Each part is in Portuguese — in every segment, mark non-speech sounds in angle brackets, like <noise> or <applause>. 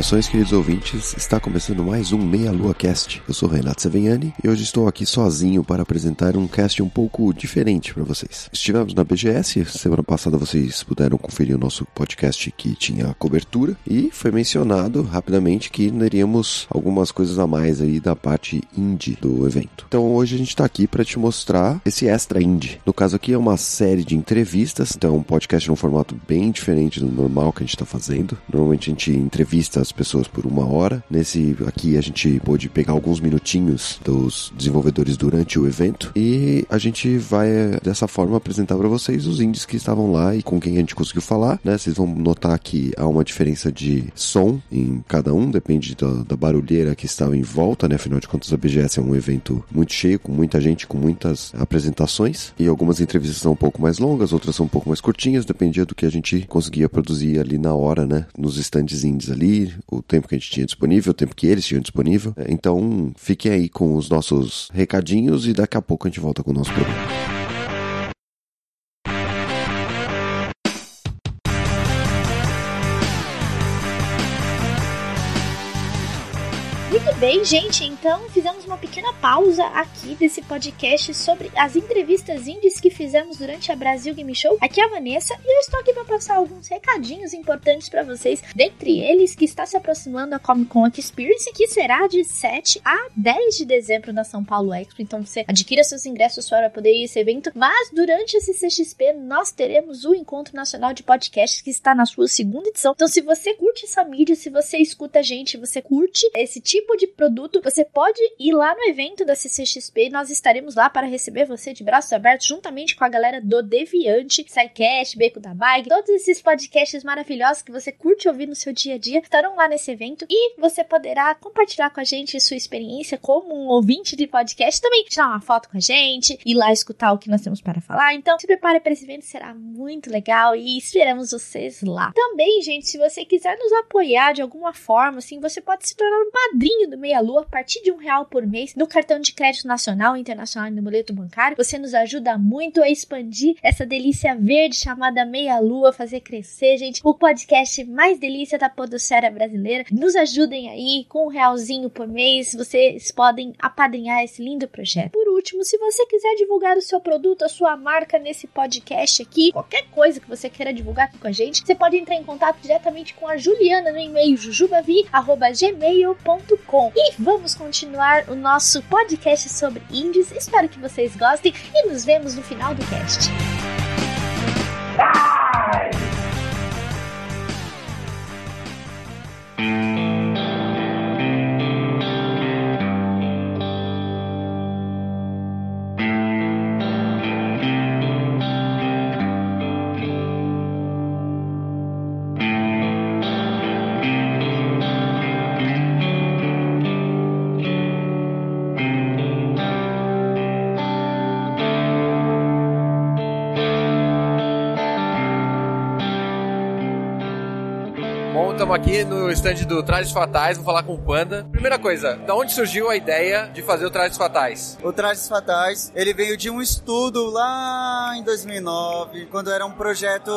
Saudações, queridos ouvintes. Está começando mais um Meia Lua Cast. Eu sou Renato Seveniani e hoje estou aqui sozinho para apresentar um cast um pouco diferente para vocês. Estivemos na BGS, semana passada vocês puderam conferir o nosso podcast que tinha cobertura e foi mencionado rapidamente que teríamos algumas coisas a mais aí da parte indie do evento. Então hoje a gente está aqui para te mostrar esse extra indie. No caso aqui é uma série de entrevistas, então é um podcast num formato bem diferente do normal que a gente está fazendo. Normalmente a gente entrevista as pessoas por uma hora. Nesse aqui a gente pôde pegar alguns minutinhos dos desenvolvedores durante o evento e a gente vai dessa forma apresentar para vocês os indies que estavam lá e com quem a gente conseguiu falar, né? Vocês vão notar que há uma diferença de som em cada um, depende da, da barulheira que estava em volta, né? Afinal de contas a BGS é um evento muito cheio, com muita gente, com muitas apresentações e algumas entrevistas são um pouco mais longas, outras são um pouco mais curtinhas, dependia do que a gente conseguia produzir ali na hora, né? Nos stands indies ali o tempo que a gente tinha disponível, o tempo que eles tinham disponível. Então, fiquem aí com os nossos recadinhos e daqui a pouco a gente volta com o nosso programa. Bem, gente, então fizemos uma pequena pausa aqui desse podcast sobre as entrevistas indies que fizemos durante a Brasil Game Show. Aqui é a Vanessa e eu estou aqui para passar alguns recadinhos importantes para vocês. Dentre eles, que está se aproximando a Comic Con Experience, que será de 7 a 10 de dezembro na São Paulo Expo. Então você adquira seus ingressos para poder ir a esse evento. Mas durante esse CXP, nós teremos o Encontro Nacional de Podcasts, que está na sua segunda edição. Então, se você curte essa mídia, se você escuta a gente, você curte esse tipo de produto, você pode ir lá no evento da CCXP e nós estaremos lá para receber você de braços abertos, juntamente com a galera do Deviante, SciCast, Beco da Bike, todos esses podcasts maravilhosos que você curte ouvir no seu dia a dia, estarão lá nesse evento e você poderá compartilhar com a gente sua experiência como um ouvinte de podcast, também tirar uma foto com a gente, ir lá escutar o que nós temos para falar. Então, se prepare para esse evento, será muito legal e esperamos vocês lá. Também, gente, se você quiser nos apoiar de alguma forma, assim, você pode se tornar um padrinho do Meia Lua a partir de um real por mês no cartão de crédito nacional, internacional e no boleto bancário. Você nos ajuda muito a expandir essa delícia verde chamada Meia Lua, fazer crescer, gente. O podcast mais delícia da podosfera brasileira. Nos ajudem aí com um realzinho por mês. Vocês podem apadrinhar esse lindo projeto. Por último, se você quiser divulgar o seu produto, a sua marca nesse podcast aqui, qualquer coisa que você queira divulgar aqui com a gente, você pode entrar em contato diretamente com a Juliana no e-mail jujubavi@gmail.com. E vamos continuar o nosso podcast sobre indies. Espero que vocês gostem e nos vemos no final do cast. estamos aqui no stand do Trajes Fatais, vou falar com o Panda. Primeira coisa, da onde surgiu a ideia de fazer o Trajes Fatais? O Trajes Fatais, ele veio de um estudo lá em 2009, quando era um projeto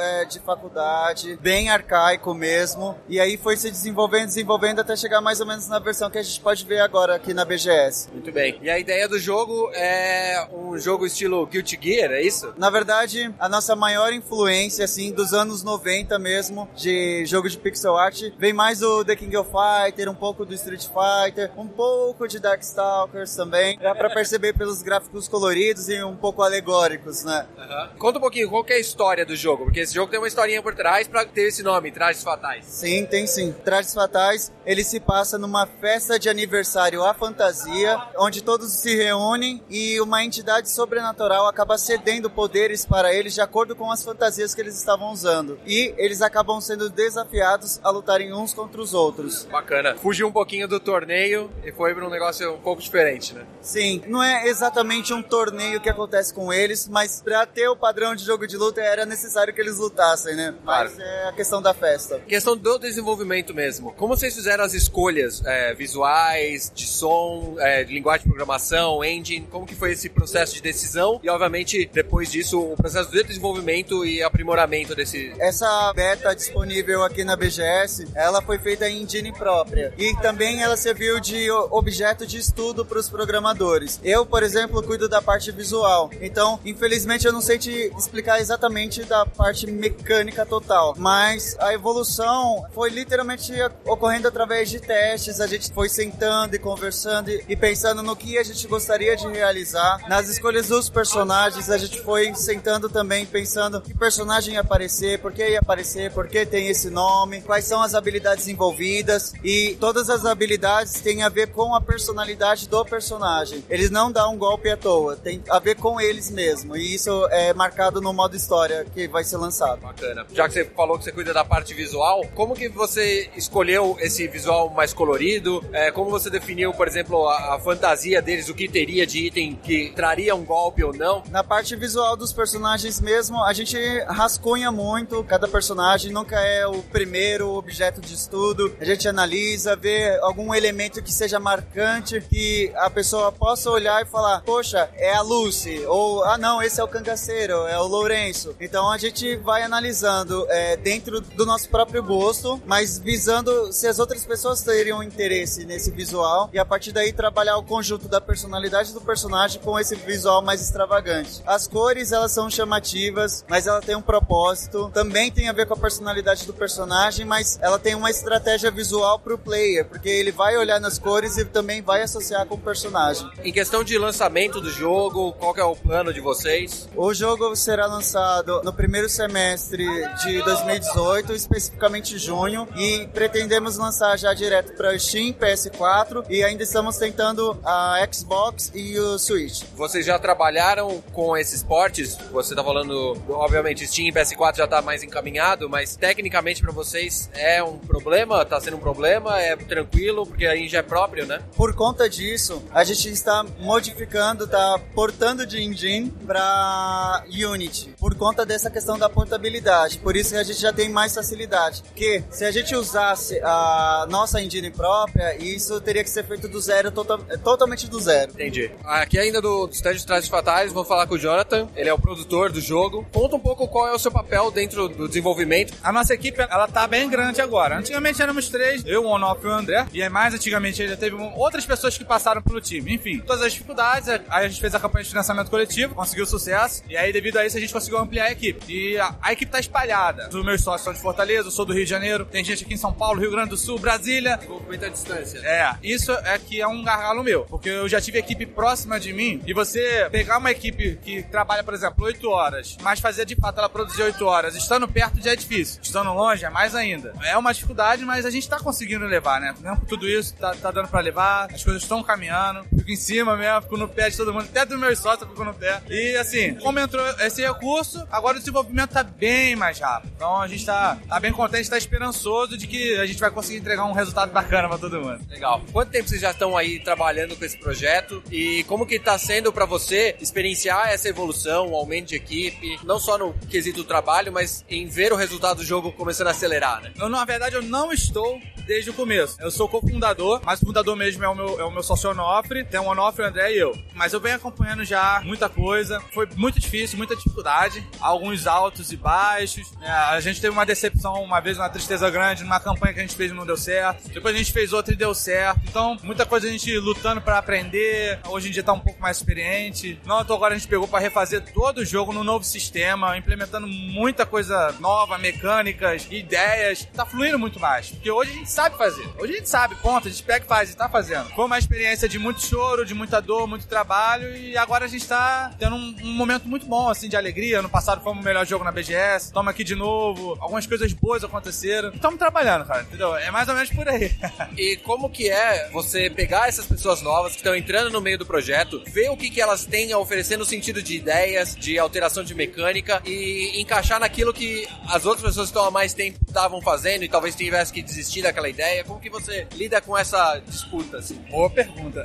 é, de faculdade, bem arcaico mesmo, e aí foi se desenvolvendo, desenvolvendo até chegar mais ou menos na versão que a gente pode ver agora aqui na BGS. Muito bem. E a ideia do jogo é um jogo estilo Guilty Gear, é isso? Na verdade, a nossa maior influência, assim, dos anos 90 mesmo, de jogo de pixel art, vem mais do The King of Fighter, um pouco do Street Fighter, um pouco de Darkstalkers também. Dá pra perceber pelos gráficos coloridos e um pouco alegóricos, né? Uhum. Conta um pouquinho, qual que é a história do jogo? Porque esse jogo tem uma historinha por trás pra ter esse nome, Trajes Fatais. Sim, tem sim. Trajes Fatais, ele se passa numa festa de aniversário à fantasia, onde todos se reúnem e uma entidade sobrenatural acaba cedendo poderes para eles de acordo com as fantasias que eles estavam usando. E eles acabam sendo desafiados a lutarem uns contra os outros. Bacana. Fugiu um pouquinho do torneio e foi para um negócio um pouco diferente, né? Sim, não é exatamente um torneio que acontece com eles, mas para ter o padrão de jogo de luta era necessário que eles lutassem, né? Claro. Mas é a questão da festa. Questão do desenvolvimento mesmo. Como vocês fizeram as escolhas é, visuais, de som, é, de linguagem de programação, engine? Como que foi esse processo de decisão? E, obviamente, depois disso, o processo de desenvolvimento e aprimoramento desse... Essa beta disponível aqui na BGS, ela foi feita em engine própria. E também ela serviu de objeto de estudo para os programadores. Eu, por exemplo, cuido da parte visual. Então, infelizmente, eu não sei te explicar exatamente da parte mecânica total. Mas a evolução foi literalmente ocorrendo através de testes. A gente foi sentando e conversando e pensando no que a gente gostaria de realizar. Nas escolhas dos personagens, a gente foi sentando também pensando que personagem ia aparecer, por que ia aparecer, por que tem esse nome, quais são as habilidades envolvidas e todas as habilidades têm a ver com a personalidade do personagem. Eles não dão um golpe à toa, tem a ver com eles mesmo e isso é marcado no modo história que vai ser lançado. Bacana. Já que você falou que você cuida da parte visual, como que você escolheu esse visual mais colorido? É, como você definiu, por exemplo, a, a fantasia deles, o que teria de item que traria um golpe ou não? Na parte visual dos personagens mesmo, a gente rascunha muito cada personagem, nunca é o primeiro objeto de estudo. A gente analisa, vê algum elemento que seja marcante, que a pessoa possa olhar e falar: Poxa, é a Lucy, ou ah, não, esse é o cangaceiro, é o Lourenço. Então a gente vai analisando é, dentro do nosso próprio gosto, mas visando se as outras pessoas teriam interesse nesse visual e a partir daí trabalhar o conjunto da personalidade do personagem com esse visual mais extravagante. As cores elas são chamativas, mas ela tem um propósito. Também tem a ver com a personalidade do personagem, mas ela tem uma estratégia visual pro player, porque ele vai olhar nas cores e também vai associar com o personagem. Em questão de lançamento do jogo, qual é o plano de vocês? O jogo será lançado no primeiro semestre de 2018, especificamente junho, e pretendemos lançar já direto para Steam, PS4 e ainda estamos tentando a Xbox e o Switch. Vocês já trabalharam com esses portes? Você tá falando, obviamente, Steam e PS4 já tá mais encaminhado, mas tecnicamente pra vocês é um problema? Tá sendo um problema? É tranquilo? Porque aí já é próprio, né? Por conta disso, a gente está modificando, tá portando de engine para Unity, por conta dessa questão da portabilidade. Por isso que a gente já tem mais facilidade. Porque se a gente usasse a nossa engine própria, isso teria que ser feito do zero, tota- totalmente do zero. Entendi. Aqui ainda do stand de Trajes Fatais, vou falar com o Jonathan, ele é o produtor do jogo. Conta um pouco qual é o seu papel dentro do desenvolvimento. A nossa equipe, ela tá bem grande agora. Antigamente éramos três, eu, o Onof e o André. E mais antigamente ainda teve outras pessoas que passaram pelo time. Enfim, todas as dificuldades, aí a gente fez a campanha de financiamento coletivo, conseguiu sucesso. E aí, devido a isso, a gente conseguiu ampliar a equipe. E a, a equipe tá espalhada. Os meus sócios são de Fortaleza, eu sou do Rio de Janeiro. Tem gente aqui em São Paulo, Rio Grande do Sul, Brasília. Desenvolvimento à distância. É, isso é que é um gargalo meu. Porque eu já tive equipe próxima de mim e você pegar uma equipe que trabalha, por exemplo, 8 horas, mas fazer de fato ela produzir 8 horas, estando perto já é difícil. Estando longe é mais ainda. É uma dificuldade, mas a gente tá conseguindo levar, né? Mesmo tudo isso, tá, tá dando pra levar, as coisas estão caminhando. Fico em cima mesmo, fico no pé de todo mundo, até dos meus sócios fico no pé. E assim, como entrou esse recurso, agora o desenvolvimento tá bem mais rápido. Então a gente tá, tá bem contente, tá esperançoso de que a gente vai conseguir entregar um resultado bacana pra todo mundo. Legal. Quanto tempo vocês já estão aí trabalhando com esse projeto e como que tá sendo pra você experienciar essa evolução, o aumento de equipe, não só no quesito trabalho, mas em ver o resultado do jogo começando a acelerar, né? Eu, na verdade, eu não estou desde o começo. Eu sou cofundador, mas o fundador mesmo é o meu, é o meu sócio Onofre. Tem o Onofre, o André e eu. Mas eu venho acompanhando já muita coisa. Foi muito difícil, muita dificuldade. Alguns altos e baixos. É, a gente teve uma decepção uma vez, uma tristeza grande numa campanha que a gente fez e não deu certo. Depois a gente fez outra e deu certo. Então, muita coisa a gente lutando pra aprender. Hoje em dia tá um pouco mais experiente. Não, então agora a gente pegou pra refazer todo o jogo no novo sistema, implementando muita coisa nova, mecânicas, ideias. Tá fluindo muito mais. Porque hoje a gente sabe fazer. Hoje a gente sabe, ponto. A gente pega e faz e tá fazendo. Foi uma experiência de muito choro, de muita dor, muito trabalho. E agora a gente tá tendo um, um momento muito bom, assim, de alegria. Ano passado fomos o melhor jogo na BGS. Estamos aqui de novo. Algumas coisas boas aconteceram. Estamos trabalhando, cara, entendeu? É mais ou menos por aí. <laughs> E como que é você pegar essas pessoas novas que estão entrando no meio do projeto, ver o que, que elas têm a oferecer no sentido de ideias, de alteração de mecânica e encaixar naquilo que as outras pessoas que estão há mais tempo estavam fazendo e talvez tivesse que desistir daquela ideia. Como que você lida com essa disputa, assim? Boa pergunta.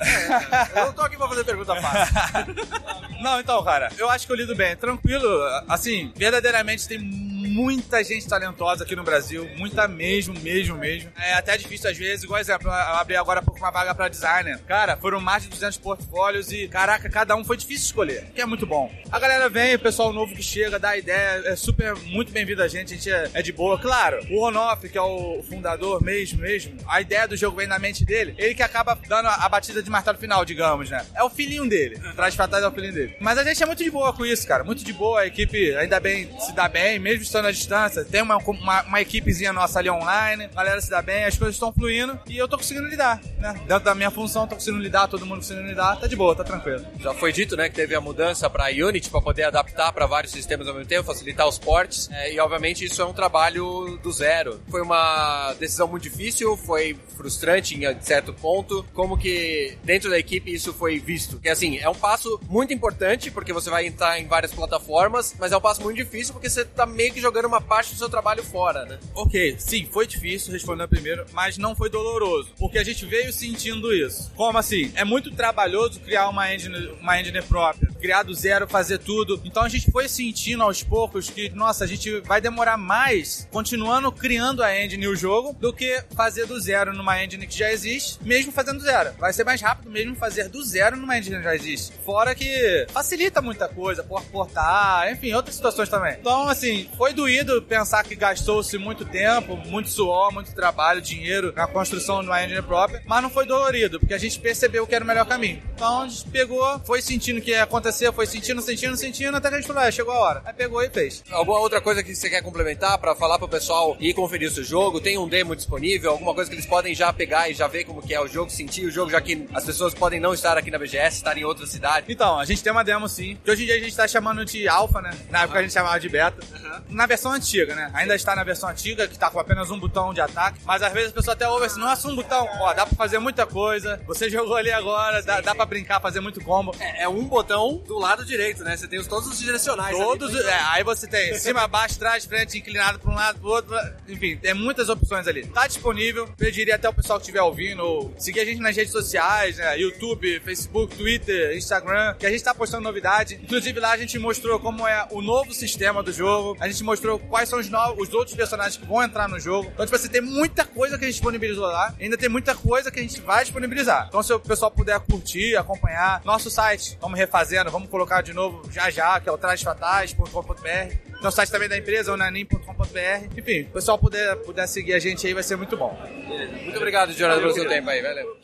Eu não tô aqui pra fazer pergunta fácil. <laughs> Não, então, cara, eu acho que eu lido bem. Tranquilo, assim, verdadeiramente tem muita gente talentosa aqui no Brasil, muita mesmo, mesmo, mesmo. É até difícil às vezes, igual exemplo, eu abri agora pouco uma vaga pra designer. Cara, foram mais de 200 portfólios e, caraca, cada um foi difícil escolher, que é muito bom. A galera vem, o pessoal novo que chega, dá ideia, é super, muito bem-vindo a gente, a gente é, é de boa. Claro, o Onoff, que é o fundador mesmo, mesmo, a ideia do jogo vem na mente dele, ele que acaba dando a, a batida de martelo final, digamos, né? É o filhinho dele, traz fatais é o filhinho dele. Mas a gente é muito de boa com isso, cara, muito de boa, a equipe ainda bem se dá bem, mesmo estando distância. Tem uma, uma, uma equipezinha nossa ali online, a galera se dá bem, as coisas estão fluindo e eu tô conseguindo lidar, né? Dentro da minha função, tô conseguindo lidar, todo mundo conseguindo lidar, tá de boa, tá tranquilo. Já foi dito, né, que teve a mudança para Unity para poder adaptar para vários sistemas ao mesmo tempo, facilitar os ports. É, e obviamente isso é um trabalho do zero. Foi uma decisão muito difícil, foi frustrante em certo ponto. Como que dentro da equipe isso foi visto? Porque assim, é um passo muito importante porque você vai entrar em várias plataformas, mas é um passo muito difícil porque você tá meio que jogando uma parte do seu trabalho fora, né? Ok, sim, foi difícil respondendo primeiro, mas não foi doloroso, porque a gente veio sentindo isso. Como assim? É muito trabalhoso criar uma engine, uma engine própria, criar do zero, fazer tudo. Então a gente foi sentindo aos poucos que, nossa, a gente vai demorar mais continuando criando a engine e o jogo do que fazer do zero numa engine que já existe, mesmo fazendo do zero. Vai ser mais rápido mesmo fazer do zero numa engine que já existe. Fora que facilita muita coisa, por portar, enfim, outras situações também. Então, assim, foi doído pensar que gastou-se muito tempo, muito suor, muito trabalho, dinheiro na construção de uma engine própria, mas não foi dolorido, porque a gente percebeu que era o melhor caminho. Então a gente pegou, foi sentindo o que ia acontecer, foi sentindo, sentindo, sentindo, até que a gente falou, é, chegou a hora. Aí pegou e fez. Alguma outra coisa que você quer complementar para falar pro pessoal ir conferir o seu jogo? Tem um demo disponível? Alguma coisa que eles podem já pegar e já ver como que é o jogo, sentir o jogo, já que as pessoas podem não estar aqui na BGS, estar em outra cidade? Então, a gente tem uma demo sim, que hoje em dia a gente tá chamando de alpha, né? Na época a gente chamava de beta. Na versão antiga, né? Ainda está na versão antiga, que tá com apenas um botão de ataque, mas às vezes a pessoa até ouve assim, nossa, um botão, ó, dá pra fazer muita coisa, você jogou ali agora, dá, dá pra brincar, fazer muito combo. É, é um botão do lado direito, né? Você tem os, todos os direcionais. Todos, ali, é, aí você tem cima, <laughs> baixo, trás, frente, inclinado pra um lado, pro outro, enfim, tem muitas opções ali. Tá disponível, pediria até o pessoal que estiver ouvindo, ou seguir a gente nas redes sociais, né? YouTube, Facebook, Twitter, Instagram, que a gente tá postando novidade. Inclusive lá a gente mostrou como é o novo sistema do jogo, a gente mostrou quais são os, novos, os outros personagens que vão entrar no jogo. Então, tipo assim, tem muita coisa que a gente disponibilizou lá, ainda tem muita coisa que a gente vai disponibilizar. Então, se o pessoal puder curtir, acompanhar, nosso site, vamos refazendo, vamos colocar de novo já já, que é o trajesfatais.com.br. Então, site também da empresa, onanim.com.br. Enfim, o pessoal puder, puder seguir a gente aí, vai ser muito bom. Muito obrigado, Jonathan, pelo seu tempo aí, valeu.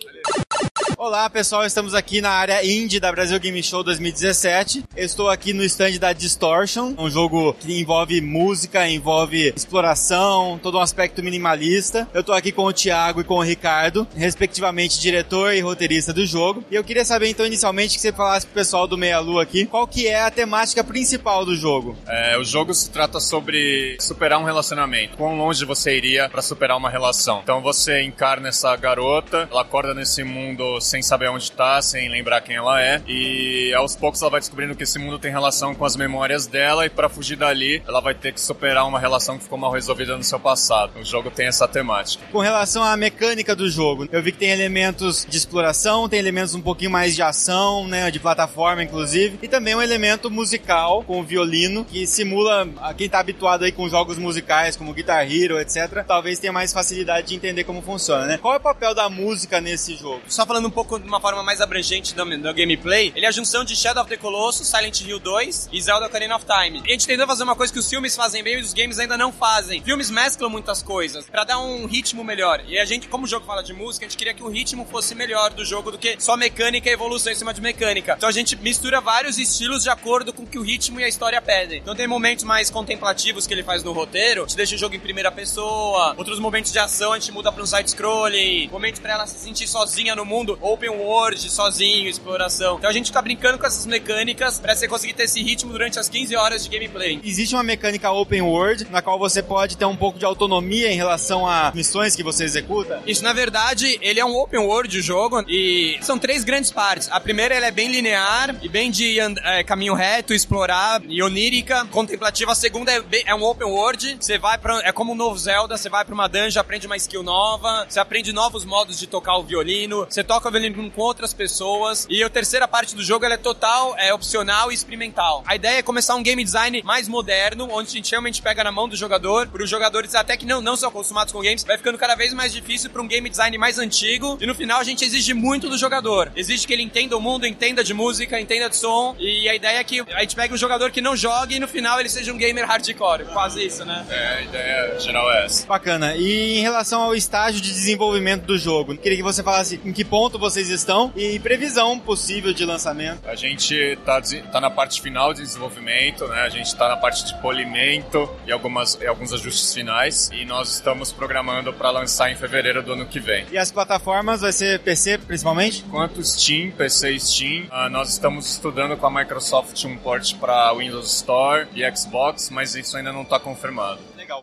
Olá pessoal, estamos aqui na área indie da Brasil Game Show 2017. Eu estou aqui no stand da Distortion, um jogo que envolve música, envolve exploração, todo um aspecto minimalista. Eu estou aqui com o Thiago e com o Ricardo, respectivamente diretor e roteirista do jogo. E eu queria saber então inicialmente que você falasse pro pessoal do Meia Lua aqui, qual que é a temática principal do jogo? É, o jogo se trata sobre superar um relacionamento. Quão longe você iria para superar uma relação? Então você encarna essa garota, ela acorda nesse mundo sem saber onde tá, sem lembrar quem ela é, e aos poucos ela vai descobrindo que esse mundo tem relação com as memórias dela e para fugir dali, ela vai ter que superar uma relação que ficou mal resolvida no seu passado. O jogo tem essa temática. Com relação à mecânica do jogo, eu vi que tem elementos de exploração, tem elementos um pouquinho mais de ação, né, de plataforma inclusive, e também um elemento musical com o violino que simula a quem tá habituado aí com jogos musicais como Guitar Hero, etc. Talvez tenha mais facilidade de entender como funciona, né? Qual é o papel da música nesse jogo? Só falando um pouco de uma forma mais abrangente do, do gameplay, ele é a junção de Shadow of the Colossus, Silent Hill 2 e Zelda Ocarina of Time. A gente tentou fazer uma coisa que os filmes fazem bem e os games ainda não fazem. Filmes mesclam muitas coisas pra dar um ritmo melhor. E a gente, como o jogo fala de música, a gente queria que o ritmo fosse melhor do jogo do que só mecânica e evolução em cima de mecânica. Então a gente mistura vários estilos de acordo com o que o ritmo e a história pedem. Então tem momentos mais contemplativos que ele faz no roteiro, te deixa o jogo em primeira pessoa, outros momentos de ação a gente muda pra um side-scrolling, momentos pra ela se sentir sozinha no mundo, open world, sozinho, exploração. Então a gente fica brincando com essas mecânicas pra você conseguir ter esse ritmo durante as 15 horas de gameplay. Existe uma mecânica open world na qual você pode ter um pouco de autonomia em relação a missões que você executa? Isso, na verdade, ele é um open world o jogo e são três grandes partes. A primeira ela é bem linear e bem de é, caminho reto, explorar e onírica, contemplativa. A segunda é, bem, é um open world, você vai para é como um novo Zelda, você vai para uma dungeon, aprende uma skill nova, você aprende novos modos de tocar o violino, você toca o violino com outras pessoas. E a terceira parte do jogo ela é total, é opcional e experimental. A ideia é começar um game design mais moderno, onde a gente realmente pega na mão do jogador, para os jogadores até que não, não são acostumados com games, vai ficando cada vez mais difícil para um game design mais antigo. E no final a gente exige muito do jogador. Exige que ele entenda o mundo, entenda de música, entenda de som. E a ideia é que a gente pegue um jogador que não jogue e no final ele seja um gamer hardcore. Quase isso, né? É, a ideia geral é essa. Bacana. E em relação ao estágio de desenvolvimento do jogo, queria que você falasse em que ponto vocês estão e previsão possível de lançamento. A gente tá, tá na parte final de desenvolvimento, né? A gente tá na parte de polimento e, algumas, e alguns ajustes finais. E nós estamos programando para lançar em fevereiro do ano que vem. E as plataformas vai ser PC principalmente? Quanto Steam, PC e Steam, uh, nós estamos estudando com a Microsoft um port para Windows Store e Xbox, mas isso ainda não está confirmado. Legal.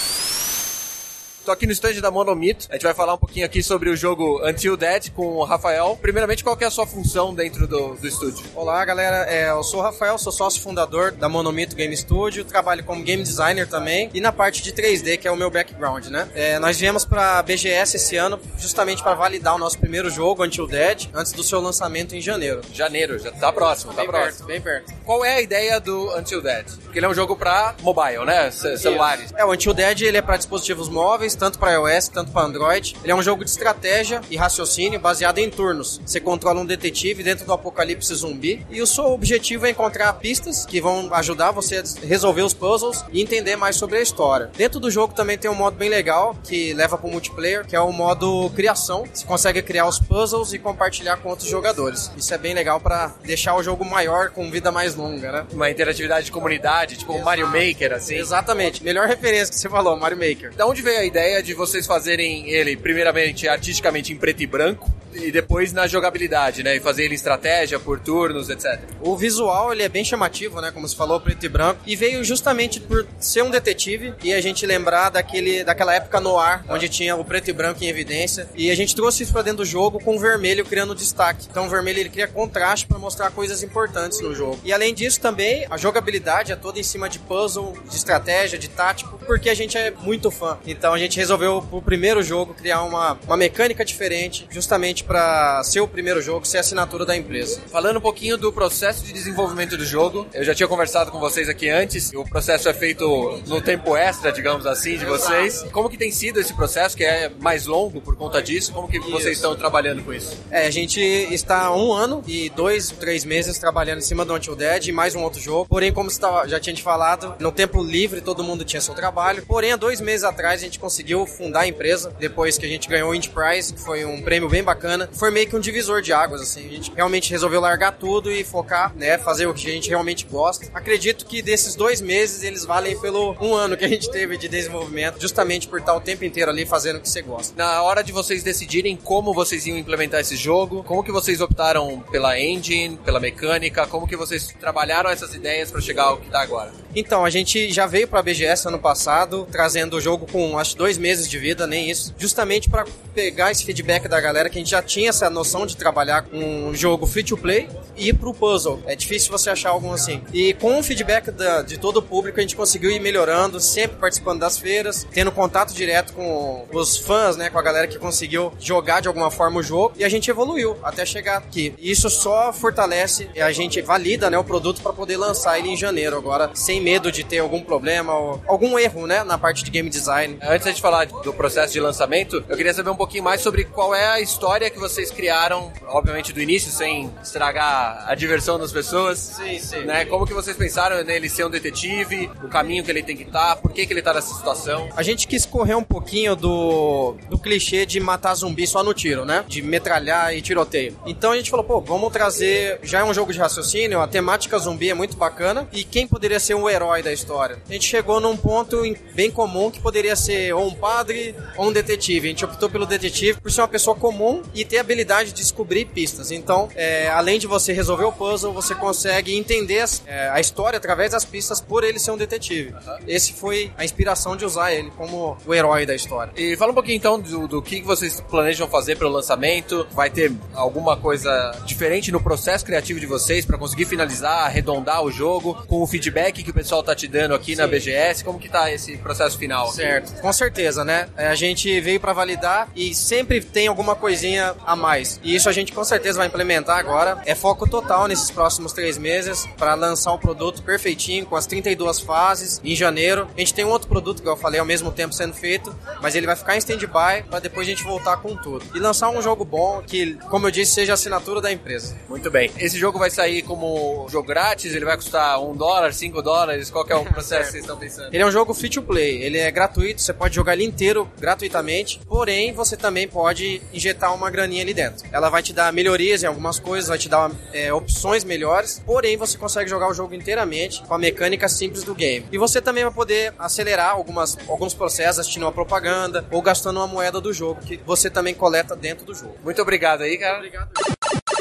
Tô aqui no stand da Monomito. A gente vai falar um pouquinho aqui sobre o jogo Until Dead com o Rafael. Primeiramente, qual que é a sua função dentro do, do estúdio? Olá, galera. É, eu sou o Rafael, sou sócio fundador da Monomito Game Studio. Trabalho como game designer também e na parte de 3D, que é o meu background, né? É, nós viemos para BGS esse ano justamente para validar o nosso primeiro jogo, Until Dead, antes do seu lançamento em janeiro. Janeiro, já tá próximo, tá bem próximo. perto, bem perto. Qual é a ideia do Until Dead? Porque ele é um jogo pra mobile, né? C celulares. É, o Until Dead ele é para dispositivos móveis, tanto para iOS, tanto para Android. Ele é um jogo de estratégia e raciocínio baseado em turnos. Você controla um detetive dentro do apocalipse zumbi e o seu objetivo é encontrar pistas que vão ajudar você a resolver os puzzles e entender mais sobre a história. Dentro do jogo também tem um modo bem legal que leva para o multiplayer, que é o modo criação. Você consegue criar os puzzles e compartilhar com outros jogadores. Isso é bem legal para deixar o jogo maior com vida mais longa, né? Uma interatividade de comunidade, tipo um Mario Maker, assim. Exatamente. Melhor referência que você falou, Mario Maker. Da onde veio a ideia de vocês fazerem ele, primeiramente, artisticamente em preto e branco, e depois na jogabilidade, né? E fazer ele estratégia por turnos, etc. O visual, ele é bem chamativo, né? Como você falou, preto e branco. E veio justamente por ser um detetive e a gente lembrar daquele, daquela época no ar, onde tinha o preto e branco em evidência. E a gente trouxe isso pra dentro do jogo com o vermelho criando destaque. Então o vermelho, ele cria contraste para mostrar coisas importantes no jogo. E além disso, também, a jogabilidade é toda em cima de puzzle, de estratégia, de tático, porque a gente é muito fã. Então a gente resolveu, pro primeiro jogo, criar uma, uma mecânica diferente, justamente para ser o primeiro jogo, ser a assinatura da empresa. Falando um pouquinho do processo de desenvolvimento do jogo, eu já tinha conversado com vocês aqui antes, o processo é feito no tempo extra, digamos assim, de vocês. Como que tem sido esse processo, que é mais longo por conta disso? Como que vocês estão trabalhando com isso? É, a gente está há um ano e dois, três meses trabalhando em cima do Until Dead e mais um outro jogo. Porém, como já tinha te falado, no tempo livre todo mundo tinha seu trabalho. Porém, há dois meses atrás a gente conseguiu fundar a empresa, depois que a gente ganhou o Indie Prize, que foi um prêmio bem bacana. Foi meio que um divisor de águas, assim. A gente realmente resolveu largar tudo e focar, né, fazer o que a gente realmente gosta. Acredito que desses dois meses eles valem pelo um ano que a gente teve de desenvolvimento, justamente por estar o tempo inteiro ali fazendo o que você gosta. Na hora de vocês decidirem como vocês iam implementar esse jogo, como que vocês optaram pela engine, pela mecânica, como que vocês trabalharam essas ideias para chegar ao que tá agora? Então, a gente já veio pra BGS ano passado, trazendo o jogo com acho dois meses de vida, nem isso, justamente pra pegar esse feedback da galera que a gente já tinha essa noção de trabalhar com um jogo free to play e pro puzzle. É difícil você achar algum assim. E com o feedback da- de todo o público, a gente conseguiu ir melhorando, sempre participando das feiras, tendo contato direto com os fãs, né, com a galera que conseguiu jogar de alguma forma o jogo, e a gente evoluiu até chegar aqui. E Isso só fortalece e a gente valida, né, o produto para poder lançar ele em janeiro agora, sem medo de ter algum problema ou algum erro, né, na parte de game design. Antes de falar do processo de lançamento, eu queria saber um pouquinho mais sobre qual é a história história que vocês criaram, obviamente do início, sem estragar a diversão das pessoas. Sim, sim. Né? Como que vocês pensaram nele ser um detetive, o caminho que ele tem que estar, por que, que ele tá nessa situação? A gente quis correr um pouquinho do, do clichê de matar zumbi só no tiro, né? De metralhar e tiroteio. Então a gente falou, pô, vamos trazer. Já é um jogo de raciocínio, a temática zumbi é muito bacana. E quem poderia ser o herói da história? A gente chegou num ponto em- bem comum que poderia ser ou um padre ou um detetive. A gente optou pelo detetive por ser uma pessoa comum e ter a habilidade de descobrir pistas. Então, é, além de você resolver o puzzle, você consegue entender as- é, a história através das pistas por ele ser um detetive. Esse foi a inspiração de usar ele como o herói da história. E fala um pouquinho então do, do que vocês planejam fazer para o lançamento. Vai ter alguma coisa diferente no processo criativo de vocês para conseguir finalizar, arredondar o jogo com o feedback que o pessoal tá te dando aqui na BGS? Como que tá esse processo final? Certo, com certeza, né? É, A gente veio pra validar e sempre tem alguma coisinha a mais. E isso a gente com certeza vai implementar agora. É foco total nesses próximos três meses para lançar o produto perfeitinho, com as 32 fases, em janeiro. A gente tem um outro produto, que eu falei, ao mesmo tempo sendo feito, mas ele vai ficar em stand-by para depois a gente voltar com tudo. E lançar um jogo bom que, como eu disse, seja a assinatura da empresa. Muito bem. Esse jogo vai sair como jogo grátis? Ele vai custar um dólar, cinco dólares? Qual é o <laughs> processo que vocês estão pensando? Ele é um jogo free to play, ele é gratuito, você pode jogar ele inteiro gratuitamente, porém você também pode injetar uma graninha ali dentro. Ela vai te dar melhorias em algumas coisas, vai te dar é, opções melhores, porém você consegue jogar o jogo inteiramente com a mecânica simples do game. E você também vai poder acelerar algumas, alguns processos assistindo uma propaganda ou gastando uma moeda do jogo que você também coleta dentro do jogo. Muito obrigado aí, cara. Obrigado.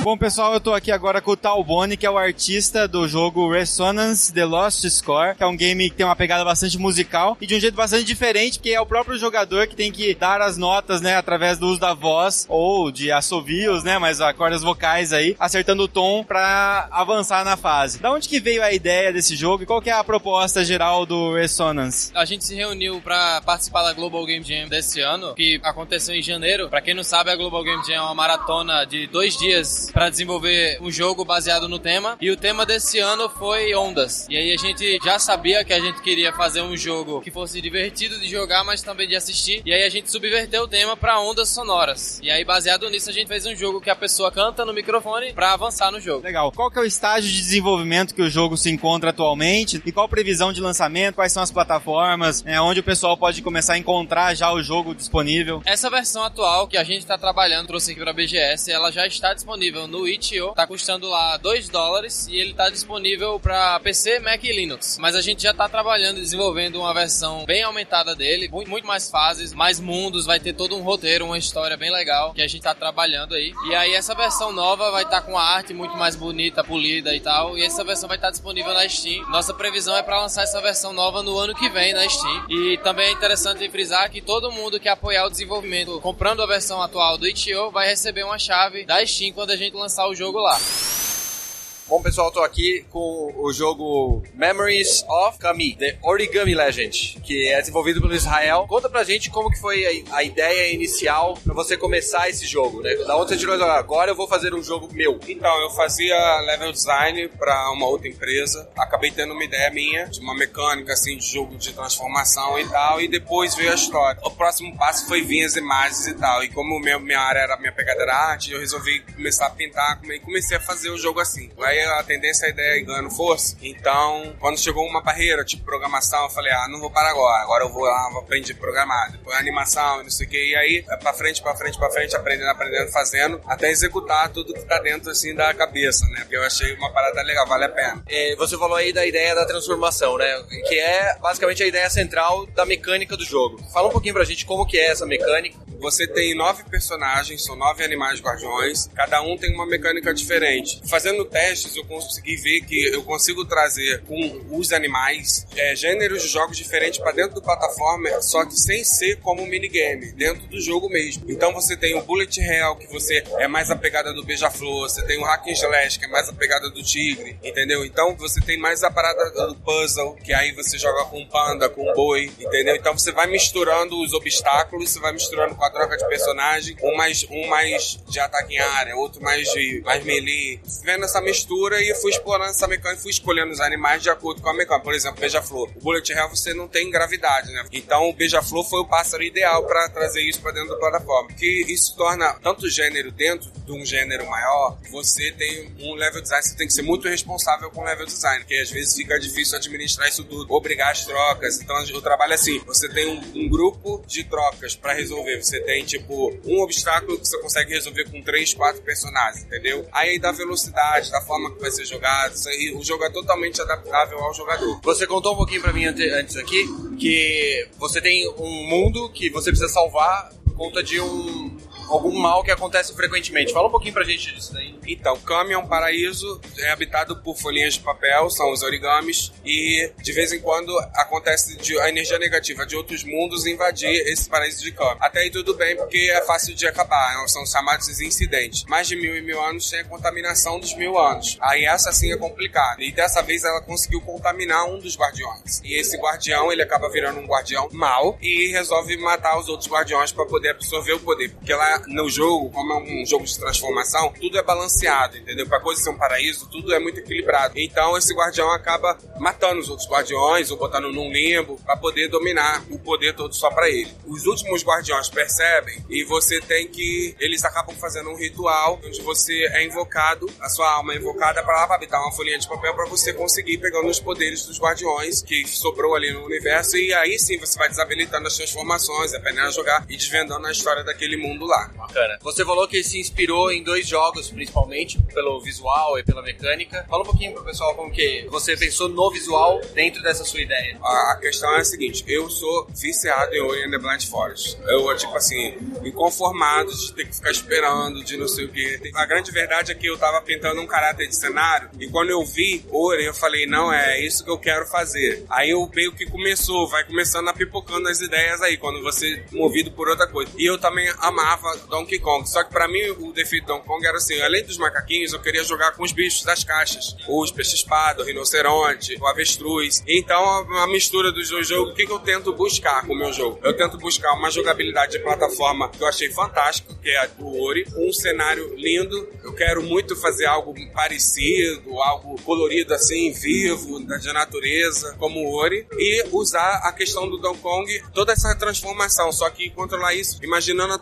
Bom, pessoal, eu tô aqui agora com o Tal Boni, que é o artista do jogo Resonance The Lost Score, que é um game que tem uma pegada bastante musical e de um jeito bastante diferente, porque é o próprio jogador que tem que dar as notas, né, através do uso da voz ou de assovios, né, mas cordas vocais aí, acertando o tom pra avançar na fase. Da onde que veio a ideia desse jogo e qual que é a proposta geral do Resonance? A gente se reuniu pra participar da Global Game Jam desse ano, que aconteceu em janeiro. Pra quem não sabe, a Global Game Jam é uma maratona de dois dias pra desenvolver um jogo baseado no tema. E o tema desse ano foi ondas. E aí a gente já sabia que a gente queria fazer um jogo que fosse divertido de jogar, mas também de assistir. E aí a gente subverteu o tema pra ondas sonoras. E aí baseado nisso a gente fez um jogo que a pessoa canta no microfone pra avançar no jogo. Legal. Qual que é o estágio de desenvolvimento que o jogo se encontra atualmente? E qual a previsão de lançamento? Quais são as plataformas? É, onde o pessoal pode começar a encontrar já o jogo disponível? Essa versão atual que a gente tá trabalhando, trouxe aqui pra BGS, ela já está disponível no itch.io, tá custando lá 2 dólares e ele tá disponível pra PC, Mac e Linux. Mas a gente já tá trabalhando, desenvolvendo uma versão bem aumentada dele, muito, mais fases, mais mundos, vai ter todo um roteiro, uma história bem legal que a gente tá trabalhando aí. E aí essa versão nova vai estar com a arte muito mais bonita, polida e tal, e essa versão vai estar disponível na Steam. Nossa previsão é pra lançar essa versão nova no ano que vem na Steam. E também é interessante frisar que todo mundo que apoiar o desenvolvimento comprando a versão atual do itch.io vai receber uma chave da Steam quando a gente lançar o jogo lá. Bom, pessoal, tô aqui com o jogo Memories of Kami, The Origami Legend, que é desenvolvido pelo Israel. Conta pra gente como que foi a, a ideia inicial pra você começar esse jogo, né? Da onde você tirou agora eu vou fazer um jogo meu. Então, eu fazia level design para uma outra empresa. Acabei tendo uma ideia minha de uma mecânica assim de jogo de transformação e tal, e depois veio a história. O próximo passo foi vir as imagens e tal. E como minha, minha área era minha pegada era arte, eu resolvi começar a pintar e comecei a fazer o jogo assim. Aí a tendência, a ideia ganhando força. Então, quando chegou uma barreira, tipo programação, eu falei, ah, não vou parar agora. Agora eu vou lá, vou aprender a programar. Depois animação, não sei o que. E aí, é pra frente, pra frente, pra frente, aprendendo, aprendendo, fazendo, até executar tudo que tá dentro, assim, da cabeça, né? Porque eu achei uma parada legal, vale a pena. É, você falou aí da ideia da transformação, né? Que é basicamente a ideia central da mecânica do jogo. Fala um pouquinho pra gente como que é essa mecânica. Você tem nove personagens, são nove animais guardiões, cada um tem uma mecânica diferente. Fazendo testes, eu consegui ver que eu consigo trazer com os animais é, gêneros de jogos diferentes para dentro do plataforma, só que sem ser como um minigame, dentro do jogo mesmo. Então você tem o Bullet Hell, que você é mais a pegada do beija-flor, você tem o Hack and Slash, que é mais a pegada do tigre, entendeu? Então você tem mais a parada do puzzle, que aí você joga com panda, com boi, entendeu? Então você vai misturando os obstáculos, você vai misturando com pra troca de personagem, um mais, um mais de ataque em área, outro mais de mais melee. Vendo essa mistura e fui explorando essa mecânica, fui escolhendo os animais de acordo com a mecânica. Por exemplo, beija-flor. O Bullet Hell você não tem gravidade, né? Então o beija-flor foi o pássaro ideal para trazer isso para dentro da plataforma. Que isso torna tanto gênero dentro de um gênero maior, você tem um level design, você tem que ser muito responsável com o level design, porque às vezes fica difícil administrar isso tudo, obrigar as trocas. Então o trabalho é assim: você tem um, um grupo de trocas para resolver. Você tem, tipo, um obstáculo que você consegue resolver com três, quatro personagens, entendeu? Aí da velocidade, da forma que vai ser jogado, isso aí, o jogo é totalmente adaptável ao jogador. Você contou um pouquinho pra mim ante- antes aqui que você tem um mundo que você precisa salvar por conta de um algum mal que acontece frequentemente. Fala um pouquinho pra gente disso daí. Então, Kami é um paraíso, é habitado por folhinhas de papel, são os origamis, e de vez em quando acontece de, a energia negativa de outros mundos invadir esse paraíso de Kami. Até aí tudo bem, porque é fácil de acabar, né? são chamados de incidentes. Mais de mil e mil anos tem a contaminação dos mil anos. Aí essa sim é complicada. E dessa vez ela conseguiu contaminar um dos guardiões. E esse guardião, ele acaba virando um guardião mau e resolve matar os outros guardiões para poder absorver o poder. Porque lá no jogo, como é um jogo de transformação, tudo é balanceado, entendeu? Pra coisa ser um paraíso, tudo é muito equilibrado. Então esse guardião acaba matando os outros guardiões ou botando num limbo para poder dominar o poder todo só para ele. Os últimos guardiões percebem e você tem que. Eles acabam fazendo um ritual onde você é invocado, a sua alma é invocada para lá pra habitar uma folhinha de papel para você conseguir pegando os poderes dos guardiões que sobrou ali no universo e aí sim você vai desabilitando as transformações, aprendendo a jogar e desvendando a história daquele mundo lá. Bacana. Você falou que se inspirou em dois jogos, principalmente, pelo visual e pela mecânica. Fala um pouquinho pro pessoal como que você pensou no visual dentro dessa sua ideia. A, questão é a seguinte: eu sou viciado em Ori and the Blind Forest. Eu, tipo assim, inconformado de ter que ficar esperando, de não sei o quê. A grande verdade é que eu tava pintando um caráter de cenário e quando eu vi Ori, eu falei: não, é isso que eu quero fazer. Aí eu meio que começou, vai começando a pipocando as ideias aí, quando você movido por outra coisa. E eu também amava Donkey Kong. Só que pra mim o defeito do Donkey Kong era assim: além dos macaquinhos, eu queria jogar com os bichos das caixas. Os peixe-espada, o rinoceronte, o avestruz. Então, a, a mistura dos dois jogos, o que, que eu tento buscar com o meu jogo? Eu tento buscar uma jogabilidade de plataforma que eu achei fantástico, que é a do Ori, um cenário lindo. Eu quero muito fazer algo parecido, algo colorido assim, vivo, da- natureza, como o Ori, e usar a questão do Donkey Kong, toda essa transformação, só que controlar isso, imaginando as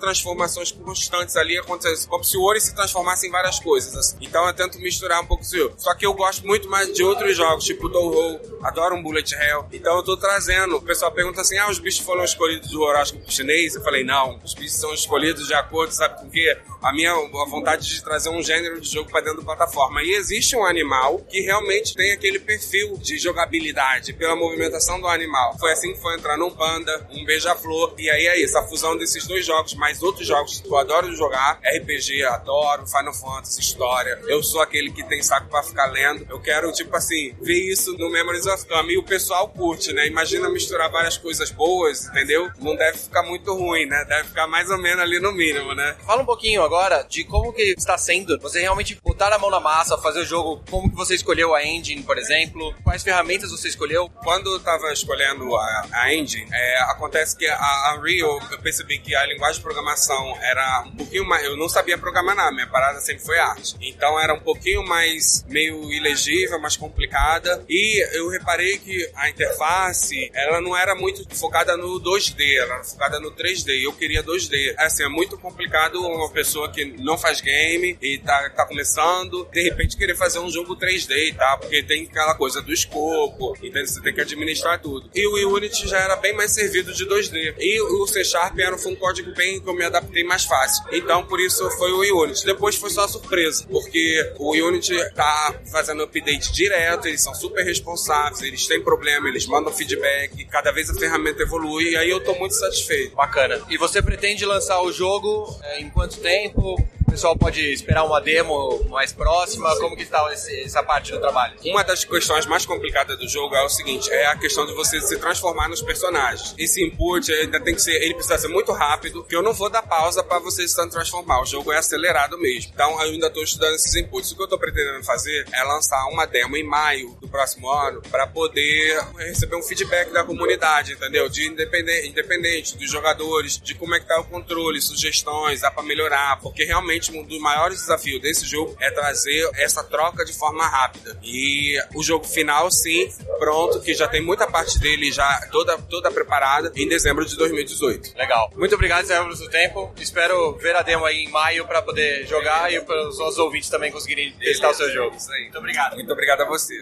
constantes ali acontecendo, como se o Ori se transformasse em várias coisas. assim. Então eu tento misturar um pouco isso. Só que eu gosto muito mais de outros jogos, tipo Touhou, adoro um Bullet Hell. Então eu tô trazendo. O pessoal pergunta assim: ah, os bichos foram escolhidos do horóscopo chinês? Eu falei: não, os bichos são escolhidos de acordo, sabe com o quê? A minha a vontade de trazer um gênero de jogo pra dentro da plataforma. E existe um animal que realmente tem aquele perfil de jogabilidade pela movimentação do animal. Foi assim que foi entrar num panda, um beija-flor. E aí é isso, a fusão desses dois jogos, mais outros jogos eu adoro jogar. RPG, adoro, Final Fantasy, história. Eu sou aquele que tem saco pra ficar lendo. Eu quero, tipo assim, ver isso no Memories of Kami. E o pessoal curte, né? Imagina misturar várias coisas boas, entendeu? Não deve ficar muito ruim, né? Deve ficar mais ou menos ali no mínimo, né? Fala um pouquinho agora de como que está sendo você realmente botar a mão na massa, fazer o jogo, como que você escolheu a engine, por exemplo, quais ferramentas você escolheu. Quando eu tava escolhendo a, a engine, é, acontece que a Unreal, eu percebi que a linguagem de programação era um pouquinho mais. Eu não sabia programar nada, minha parada sempre foi arte. Então era um pouquinho mais meio ilegível, mais complicada. E eu reparei que a interface, ela não era muito focada no 2D, ela era focada no 3D. E eu queria 2D. Assim, é muito complicado uma pessoa que não faz game e tá, tá começando, de repente querer fazer um jogo 3D, tá? Porque tem aquela coisa do escopo, então você tem que administrar tudo. E o Unity já era bem mais servido de 2D. E o C Sharp era um código bem que eu me adaptei mais fácil. Então, por isso foi o Unity. Depois foi só surpresa, porque o Unity tá fazendo update direto, eles são super responsáveis, eles têm problema, eles mandam feedback, cada vez a ferramenta evolui, e aí eu tô muito satisfeito. Bacana. E você pretende lançar o jogo é, em quanto tempo? Pessoal pode esperar uma demo mais próxima? Como que tá esse- essa parte do trabalho? Uma das questões mais complicadas do jogo é o seguinte, é a questão de você se transformar nos personagens. Esse input ainda tem que ser, ele precisa ser muito rápido, que eu não vou dar pausa para você se transformar. O jogo é acelerado mesmo. Então eu ainda estou estudando esses inputs. O que eu estou pretendendo fazer é lançar uma demo em maio do próximo ano para poder receber um feedback da comunidade, entendeu? De independente, independente dos jogadores, de como é que tá o controle, sugestões, dá para melhorar, porque realmente um dos maiores desafios desse jogo é trazer essa troca de forma rápida. E o jogo final, sim, pronto, que já tem muita parte dele já toda, toda preparada em dezembro de 2018. Legal. Muito obrigado, Zé, pelo seu tempo. Espero ver a demo aí em maio para poder jogar e para os nossos ouvintes também conseguirem testar o seu jogo. Isso aí. Muito obrigado. Muito obrigado a você.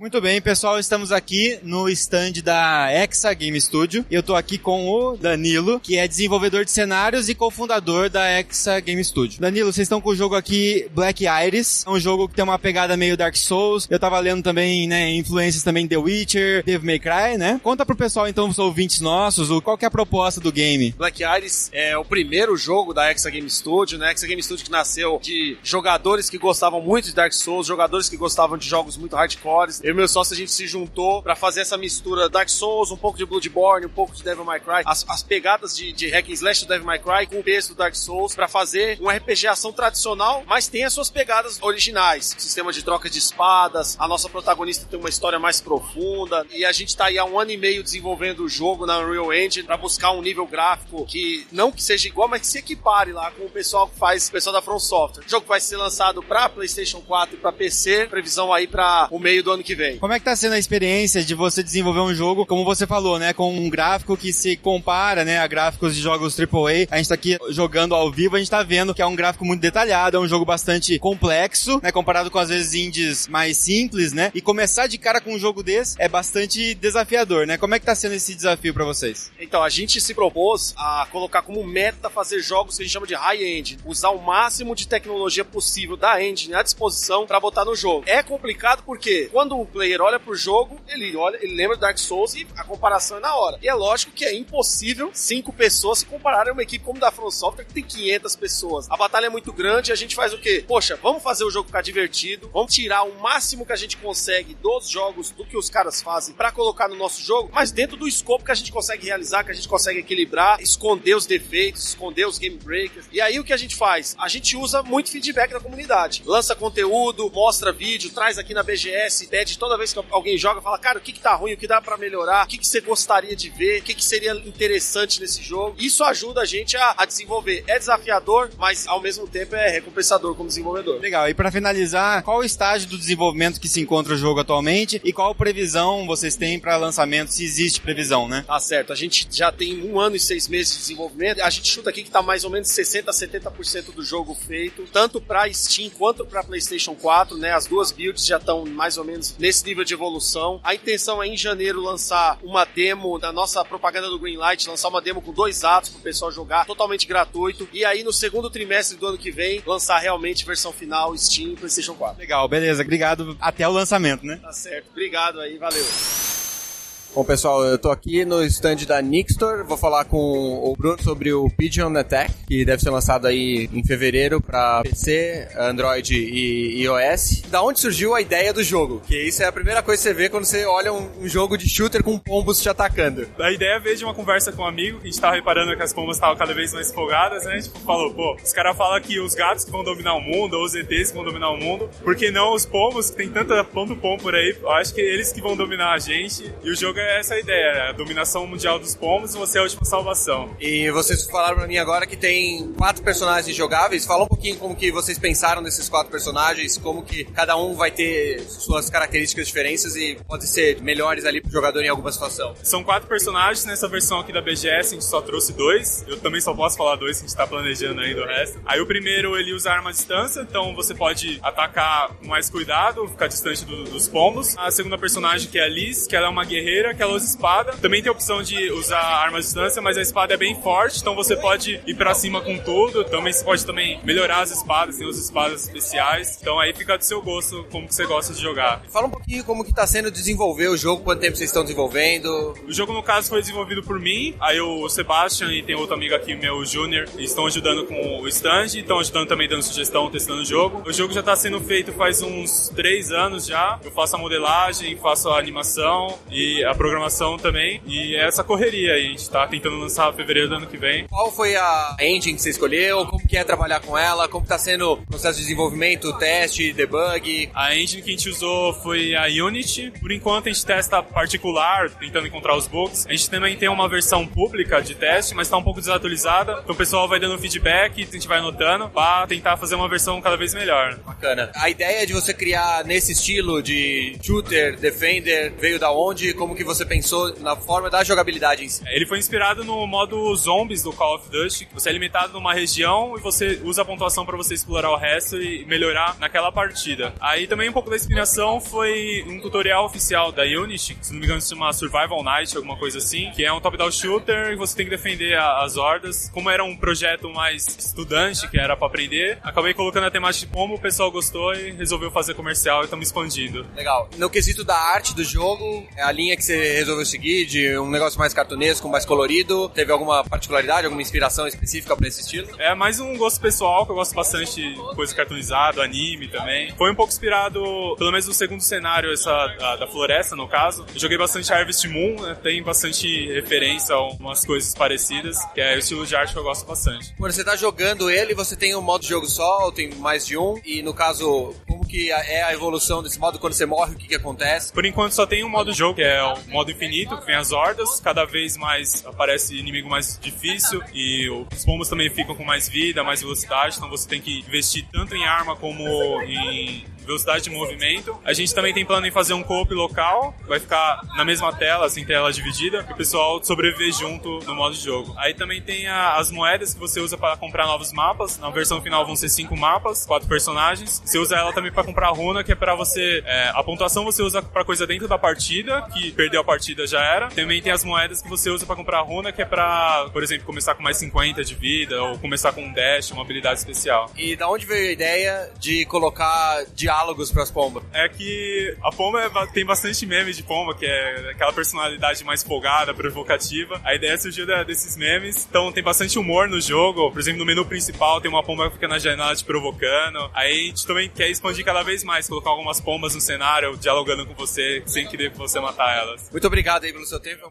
Muito bem, pessoal, estamos aqui no stand da Exa Game Studio. Eu tô aqui com o Danilo, que é desenvolvedor de cenários e cofundador da Exa Game Studio. Danilo, vocês estão com o jogo aqui Black Iris, é um jogo que tem uma pegada meio Dark Souls. Eu tava lendo também, né, influências também The Witcher, Devil May Cry, né? Conta pro pessoal então, os ouvintes nossos, qual que é a proposta do game? Black Iris é o primeiro jogo da Exa Game Studio, né? Exa Game Studio que nasceu de jogadores que gostavam muito de Dark Souls, jogadores que gostavam de jogos muito Eu e meu sócio a gente se juntou pra fazer essa mistura Dark Souls, um pouco de Bloodborne, um pouco de Devil May Cry, as, as pegadas de, de hack and slash do Devil May Cry com o peso do Dark Souls pra fazer um RPG ação tradicional, mas tem as suas pegadas originais. Sistema de troca de espadas, a nossa protagonista tem uma história mais profunda e a gente tá aí há um ano e meio desenvolvendo o jogo na Unreal Engine pra buscar um nível gráfico que não que seja igual, mas que se equipare lá com o pessoal que faz, o pessoal da From Software. O jogo vai ser lançado pra PlayStation 4 e pra PC, previsão aí pra o meio do ano que vem. Como é que tá sendo a experiência de você desenvolver um jogo, como você falou, né, com um gráfico que se compara, né, a gráficos de jogos AAA. A gente tá aqui jogando ao vivo, a gente tá vendo que é um gráfico muito detalhado, é um jogo bastante complexo, né, comparado com às vezes indies mais simples, né? E começar de cara com um jogo desse é bastante desafiador, né? Como é que tá sendo esse desafio pra vocês? Então, a gente se propôs a colocar como meta fazer jogos que a gente chama de high-end, usar o máximo de tecnologia possível da engine à disposição pra botar no jogo. É complicado porque quando o player olha pro jogo, ele olha, ele lembra Dark Souls e a comparação é na hora. E é lógico que é impossível cinco pessoas se compararem a uma equipe como da From Software que tem 500 pessoas. A batalha é muito grande, a gente faz o quê? Poxa, vamos fazer o jogo ficar divertido, vamos tirar o máximo que a gente consegue dos jogos, do que os caras fazem pra colocar no nosso jogo, mas dentro do escopo que a gente consegue realizar, que a gente consegue equilibrar, esconder os defeitos, esconder os game breakers. E aí o que a gente faz? A gente usa muito feedback da comunidade. Lança conteúdo, mostra vídeo, traz aqui na BGS, pede toda vez que alguém joga, fala, cara, o que que tá ruim, o que dá pra melhorar, o que que você gostaria de ver, o que que seria interessante nesse jogo. Isso ajuda a gente a, a desenvolver. É desafiador, mas ao mesmo tempo é recompensador como desenvolvedor. Legal. E pra finalizar, qual o estágio do desenvolvimento que se encontra o jogo atualmente e qual previsão vocês têm pra lançamento, se existe previsão, né? Tá certo. A gente já tem um ano e seis meses de desenvolvimento. A gente chuta aqui que tá mais ou menos 60 a 70% do jogo feito, tanto pra Steam quanto pra PlayStation 4, né? As duas builds já estão mais ou menos nesse nível de evolução. A intenção é em janeiro lançar uma demo da nossa propaganda do Greenlight, lançar uma demo com dois atos pro pessoal jogar, totalmente gratuito. E aí no segundo trimestre do ano que vem, lançar realmente versão final Steam e PlayStation 4. Legal, beleza. Obrigado. Até o lançamento, né? Tá certo. Obrigado aí, valeu. Bom, pessoal, eu tô aqui no stand da Nixtor, vou falar com o Bruno sobre o Pigeon Attack, que deve ser lançado aí em fevereiro para PC, Android e iOS. Da onde surgiu a ideia do jogo? Que isso é a primeira coisa que você vê quando você olha um, jogo de shooter com pombos te atacando. A ideia veio de uma conversa com um amigo, que a gente tava reparando que as pombas estavam cada vez mais folgadas, né? Gente falou, pô, os caras falam que os gatos que vão dominar o mundo, ou os ETs que vão dominar o mundo, por que não os pombos, que tem tanta tanto pombo por aí, eu acho que eles que vão dominar a gente, e o jogo é essa a ideia, né? a dominação mundial dos pombos e você é a última salvação. E vocês falaram pra mim agora que tem quatro personagens jogáveis. Fala um pouquinho como que vocês pensaram desses quatro personagens, como que cada um vai ter suas características diferentes e pode ser melhores ali pro jogador em alguma situação. São quatro personagens nessa versão aqui da BGS, a gente só trouxe dois. Eu também só posso falar dois, que a gente tá planejando ainda o resto. Aí o primeiro ele usa arma à distância, então você pode atacar com mais cuidado, ficar distante do- dos pombos. A segunda personagem que é a Liz, que ela é uma guerreira, que ela usa espada. Também tem a opção de usar arma à distância, mas a espada é bem forte, então você pode ir pra cima com tudo. Também você pode também melhorar as espadas, tem as espadas especiais. Então aí fica do seu gosto como que você gosta de jogar. Fala um pouquinho como que tá sendo desenvolver o jogo, quanto tempo vocês estão desenvolvendo. O jogo, no caso, foi desenvolvido por mim, aí o Sebastian e tem outro amigo aqui, meu, o Junior, estão ajudando com o stand, estão ajudando também dando sugestão, testando o jogo. O jogo já tá sendo feito faz uns três anos já. Eu faço a modelagem, faço a animação e a programação também. E é essa correria aí. A gente tá tentando lançar fevereiro do ano que vem. Qual foi a engine que você escolheu? Como que é trabalhar com ela? Como tá sendo o processo de desenvolvimento, teste, debug? A engine que a gente usou foi a Unity. Por enquanto a gente testa particular, tentando encontrar os bugs. A gente também tem uma versão pública de teste, mas tá um pouco desatualizada. Então o pessoal vai dando feedback, a gente vai anotando para tentar fazer uma versão cada vez melhor. Bacana. A ideia de você criar nesse estilo de shooter, defender, veio da onde? Como que você pensou na forma da jogabilidade em si? Ele foi inspirado no modo zombies do Call of Duty. Você é limitado numa região e você usa a pontuação para você explorar o resto e melhorar naquela partida. Aí também um pouco da inspiração foi um tutorial oficial da Unity, se não me engano se chama Survival Night, alguma coisa assim, que é um top-down shooter e você tem que defender a, as hordas. Como era um projeto mais estudante, que era para aprender, acabei colocando a temática de como o pessoal gostou e resolveu fazer comercial e estamos expandindo. Legal. No quesito da arte do jogo, é a linha que você resolveu seguir de um negócio mais cartunesco, mais colorido, teve alguma particularidade, alguma inspiração específica para esse estilo? É mais um gosto pessoal, que eu gosto bastante de coisa cartunizada, anime também. Foi um pouco inspirado, pelo menos no segundo cenário, essa da, da floresta, no caso. Eu joguei bastante Harvest Moon, né? tem bastante referência a umas coisas parecidas, que é o estilo de arte que eu gosto bastante. Quando você tá jogando ele, você tem um modo de jogo só, ou tem mais de um? E no caso, como que é a evolução desse modo? Quando você morre, o que que acontece? Por enquanto só tem um modo de jogo, que é o modo infinito, vem as hordas. Cada vez mais aparece inimigo mais difícil e os pombos também ficam com mais vida, mais velocidade, então você tem que investir tanto em arma como em velocidade de movimento. A gente também tem plano em fazer um co-op local, vai ficar na mesma tela, assim, tela dividida, para o pessoal sobreviver junto no modo de jogo. Aí também tem a, as moedas que você usa para comprar novos mapas. Na versão final vão ser cinco mapas, quatro personagens. Você usa ela também para comprar runa, que é para você. É, a pontuação você usa para coisa dentro da partida, que perdeu a partida já era. Também tem as moedas que você usa para comprar runa, que é para, por exemplo, começar com mais 50 de vida ou começar com um dash, uma habilidade especial. E da onde veio a ideia de colocar diálogos para as pombas? É que a pomba é, tem bastante meme de pomba, que é aquela personalidade mais folgada, provocativa. A ideia surgiu da, desses memes. Então tem bastante humor no jogo. Por exemplo, no menu principal tem uma pomba que fica na janela te provocando. Aí a gente também quer expandir cada vez mais, colocar algumas pombas no cenário, dialogando com você, sem querer que você matar elas. Muito obrigado aí pelo seu tempo.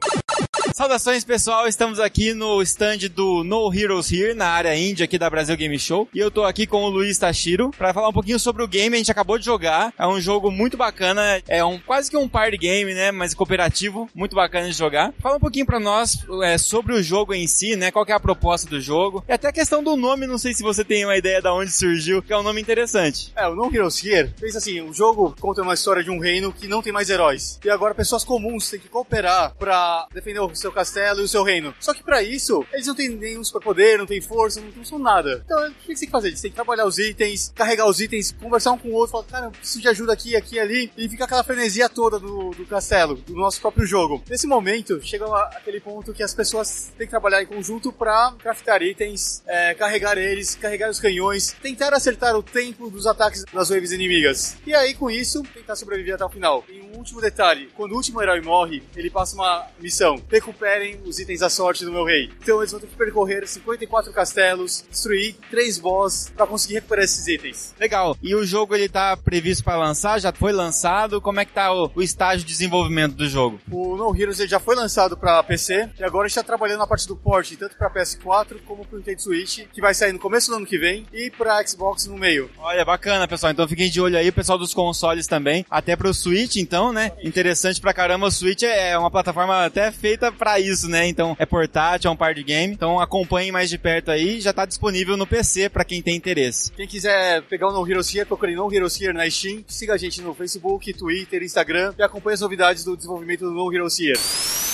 Saudações pessoal, estamos aqui no stand do No Heroes Here, na área índia aqui da Brasil Game Show. E eu tô aqui com o Luiz Tashiro para falar um pouquinho sobre o game. A gente acabou de jogar. É um jogo muito bacana, é um quase que um party game, né? Mas cooperativo, muito bacana de jogar. Fala um pouquinho para nós é, sobre o jogo em si, né? Qual que é a proposta do jogo. E até a questão do nome, não sei se você tem uma ideia de onde surgiu, que é um nome interessante. É, o No Heroes Here, pensa assim, o jogo conta uma história de um reino que não tem mais heróis. E agora pessoas comuns têm que cooperar para defender o seu castelo e o seu reino. Só que para isso, eles não têm nenhum superpoder, não têm força, não, são nada. Então, o que você tem que fazer? Eles têm que trabalhar os itens, carregar os itens, conversar um com o outro, falar, cara, eu preciso de ajuda aqui, aqui, ali, e fica aquela frenesia toda do, do castelo, do nosso próprio jogo. Nesse momento, chega aquele ponto que as pessoas têm que trabalhar em conjunto para craftar itens, é, carregar eles, carregar os canhões, tentar acertar o tempo dos ataques das waves inimigas. E aí, com isso, tentar sobreviver até o final. E um último detalhe, quando o último herói morre, ele passa uma missão. Recuperem os itens da sorte do meu rei. Então eles vão ter que percorrer 54 castelos, destruir três boss para conseguir recuperar esses itens. Legal. E o jogo ele tá previsto para lançar? Já foi lançado? Como é que tá o, o, estágio de desenvolvimento do jogo? O No Heroes ele já foi lançado para PC e agora está trabalhando na parte do port, tanto para PS4 como para Nintendo Switch, que vai sair no começo do ano que vem, e para Xbox no meio. Olha, bacana, pessoal. Então fiquem de olho aí, o pessoal dos consoles também, até para o Switch, então, né? Interessante pra caramba. O Switch é uma plataforma até feita para isso, né? Então é portátil, é um par de game. Então acompanhe mais de perto aí. Já tá disponível no PC para quem tem interesse. Quem quiser pegar o No Heroes Here, procure No Heroes Here na Steam. Siga a gente no Facebook, Twitter, Instagram e acompanhe as novidades do desenvolvimento do No Heroes Here.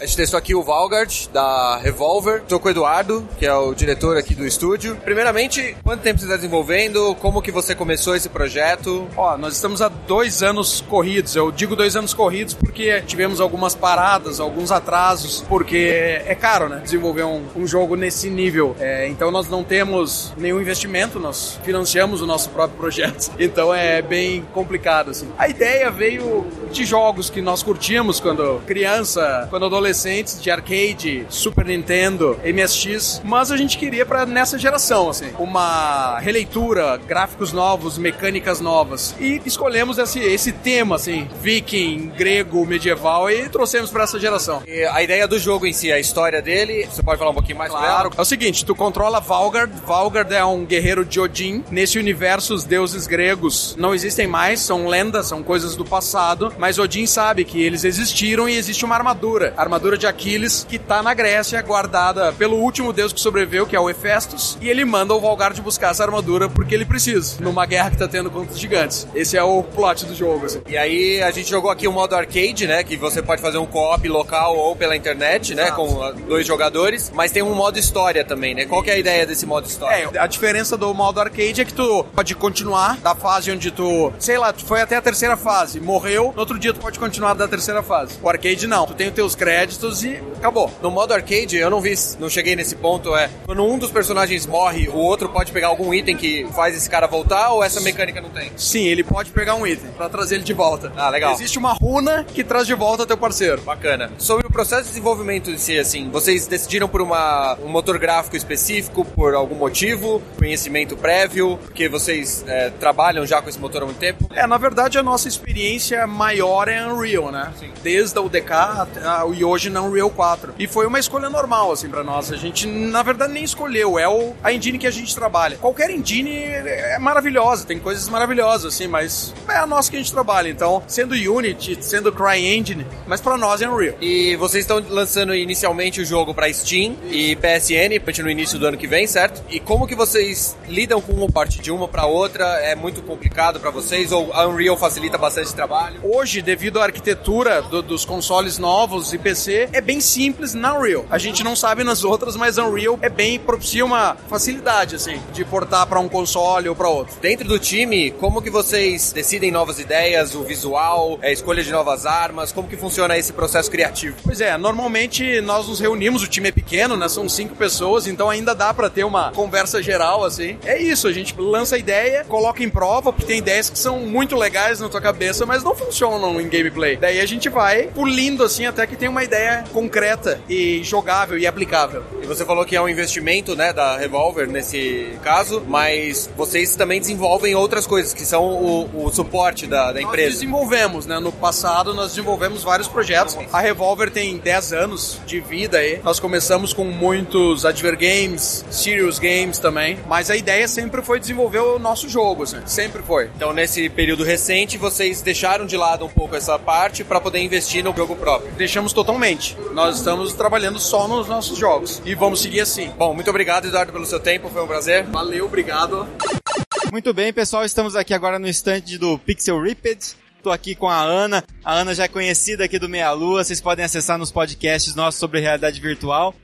A gente testou aqui o Valgard, da Revolver. Tô com o Eduardo, que é o diretor aqui do estúdio. Primeiramente, quanto tempo você está desenvolvendo? Como que você começou esse projeto? Ó, nós estamos há dois anos corridos. Eu digo dois anos corridos porque tivemos algumas paradas, alguns atrasos, porque é caro, né? Desenvolver um, um jogo nesse nível. É, então nós não temos nenhum investimento, nós financiamos o nosso próprio projeto. <laughs> Então é bem complicado, assim. A ideia veio de jogos que nós curtíamos quando criança, quando adolescentes, de arcade, Super Nintendo, MSX, mas a gente queria para nessa geração, assim, uma releitura, gráficos novos, mecânicas novas. E escolhemos esse, esse tema, assim, viking, grego, medieval e trouxemos para essa geração. E a ideia do jogo em si, a história dele, você pode falar um pouquinho mais Claro. É o seguinte, tu controla Valgard. Valgard é um guerreiro de Odin. Nesse universo, os deuses gregos não existem mais, são lendas, são coisas do passado, mas Odin sabe que eles existiram e existe uma armadura, a armadura de Aquiles, que tá na Grécia, guardada pelo último deus que sobreviveu, que é o Hefestos, e ele manda o Valgard buscar essa armadura porque ele precisa, numa guerra que tá tendo contra os gigantes. Esse é o plot do jogo, assim. E aí a gente jogou aqui o modo arcade, né? Que você pode fazer um co-op local ou pela internet, né? Com ah, dois jogadores. Mas tem um modo história também, né? Qual que é a ideia desse modo história? É, a diferença do modo arcade é que tu pode continuar da fase onde tu, sei lá, tu foi até a terceira fase, morreu, no outro dia tu pode continuar da terceira fase. O arcade não, tu tem os teus créditos e acabou. No modo arcade, eu não vi, não cheguei nesse ponto, é quando um dos personagens morre, o outro pode pegar algum item que faz esse cara voltar ou essa mecânica não tem? Sim, ele pode pegar um item pra trazer ele de volta. Ah, legal. Existe uma runa que traz de volta teu parceiro. Bacana. Sobre o processo de desenvolvimento em si, assim, vocês decidiram por uma, um motor gráfico específico, por algum motivo, conhecimento prévio, porque vocês é, trabalham já com esse motor há muito tempo? É, na verdade a nossa experiência maior é Unreal, né? Sim. Desde a UDK até- a- e hoje na Unreal 4. E foi uma escolha normal, assim, pra nós. A gente, na verdade, nem escolheu. É o, a engine que a gente trabalha. Qualquer engine é maravilhosa, tem coisas maravilhosas, assim, mas é a nossa que a gente trabalha. Então, sendo Unity, sendo CryEngine, mas pra nós é Unreal. E vocês estão lançando inicialmente o jogo pra Steam e PSN, no início do ano que vem, certo? E como que vocês lidam com uma parte de uma pra outra? É muito complicado pra vocês ou a Unreal facilita bastante trabalho? Hoje, devido à arquitetura do- dos consoles novos e PC, é bem simples na Unreal. A gente não sabe nas outras, mas Unreal é bem propicia uma facilidade, assim, de portar pra um console ou pra outro. Dentro do time, como que vocês decidem novas ideias, o visual, a escolha de novas armas? Como que funciona esse processo criativo? Pois é, normalmente nós nos reunimos, o time é pequeno, né? São cinco pessoas, então ainda dá pra ter uma conversa geral, assim. É isso, a gente lança a ideia, coloca em prova, porque tem ideias que são muito legais na tua cabeça, mas não funcionam em gameplay. Daí a gente vai pulindo, assim, até que tem uma ideia concreta e jogável e aplicável. E você falou que é um investimento, né, da Revolver nesse caso, mas vocês também desenvolvem outras coisas, que são o, o suporte da, da Nós empresa. desenvolvemos, né? No passado nós desenvolvemos vários projetos. A Revolver tem 10 anos de vida aí. Nós começamos com muitos Adver Games, Serious Games também. Mas a ideia sempre foi desenvolver o nosso jogo, assim. Sempre foi. Então, nesse período recente, vocês deixaram de lado um pouco essa parte para poder investir no jogo próprio. Deixamos totalmente. Nós estamos trabalhando só nos nossos jogos. E vamos seguir assim. Bom, muito obrigado, Eduardo, pelo seu tempo. Foi um prazer. Valeu, obrigado. Muito bem, pessoal, estamos aqui agora no stand do Pixel Ripped. Tô aqui com a Ana. A Ana já é conhecida aqui do Meia Lua. Vocês podem acessar nos podcasts nossos sobre realidade virtual.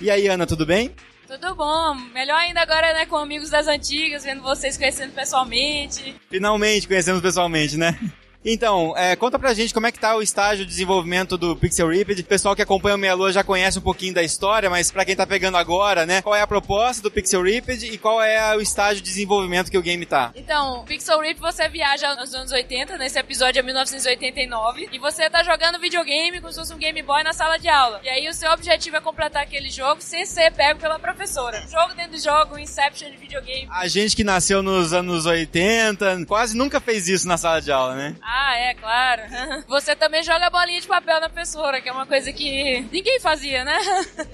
E aí, Ana, tudo bem? Tudo bom. Melhor ainda agora, né, com amigos das antigas, vendo vocês conhecendo pessoalmente. Finalmente conhecemos pessoalmente, né? Então, é, conta pra gente como é que tá o estágio de desenvolvimento do Pixel Ripped. O pessoal que acompanha o Meia Lua já conhece um pouquinho da história, mas pra quem tá pegando agora, né? Qual é a proposta do Pixel Ripped e qual é o estágio de desenvolvimento que o game tá? Então, Pixel Rip você viaja nos anos 80, nesse episódio é 1989, e você tá jogando videogame como se fosse um Game Boy na sala de aula. E aí o seu objetivo é completar aquele jogo sem ser pego pela professora. Jogo dentro de jogo, Inception de videogame. A gente que nasceu nos anos 80 quase nunca fez isso na sala de aula, né? Ah, é, claro. Você também joga bolinha de papel na professora, que é uma coisa que ninguém fazia, né?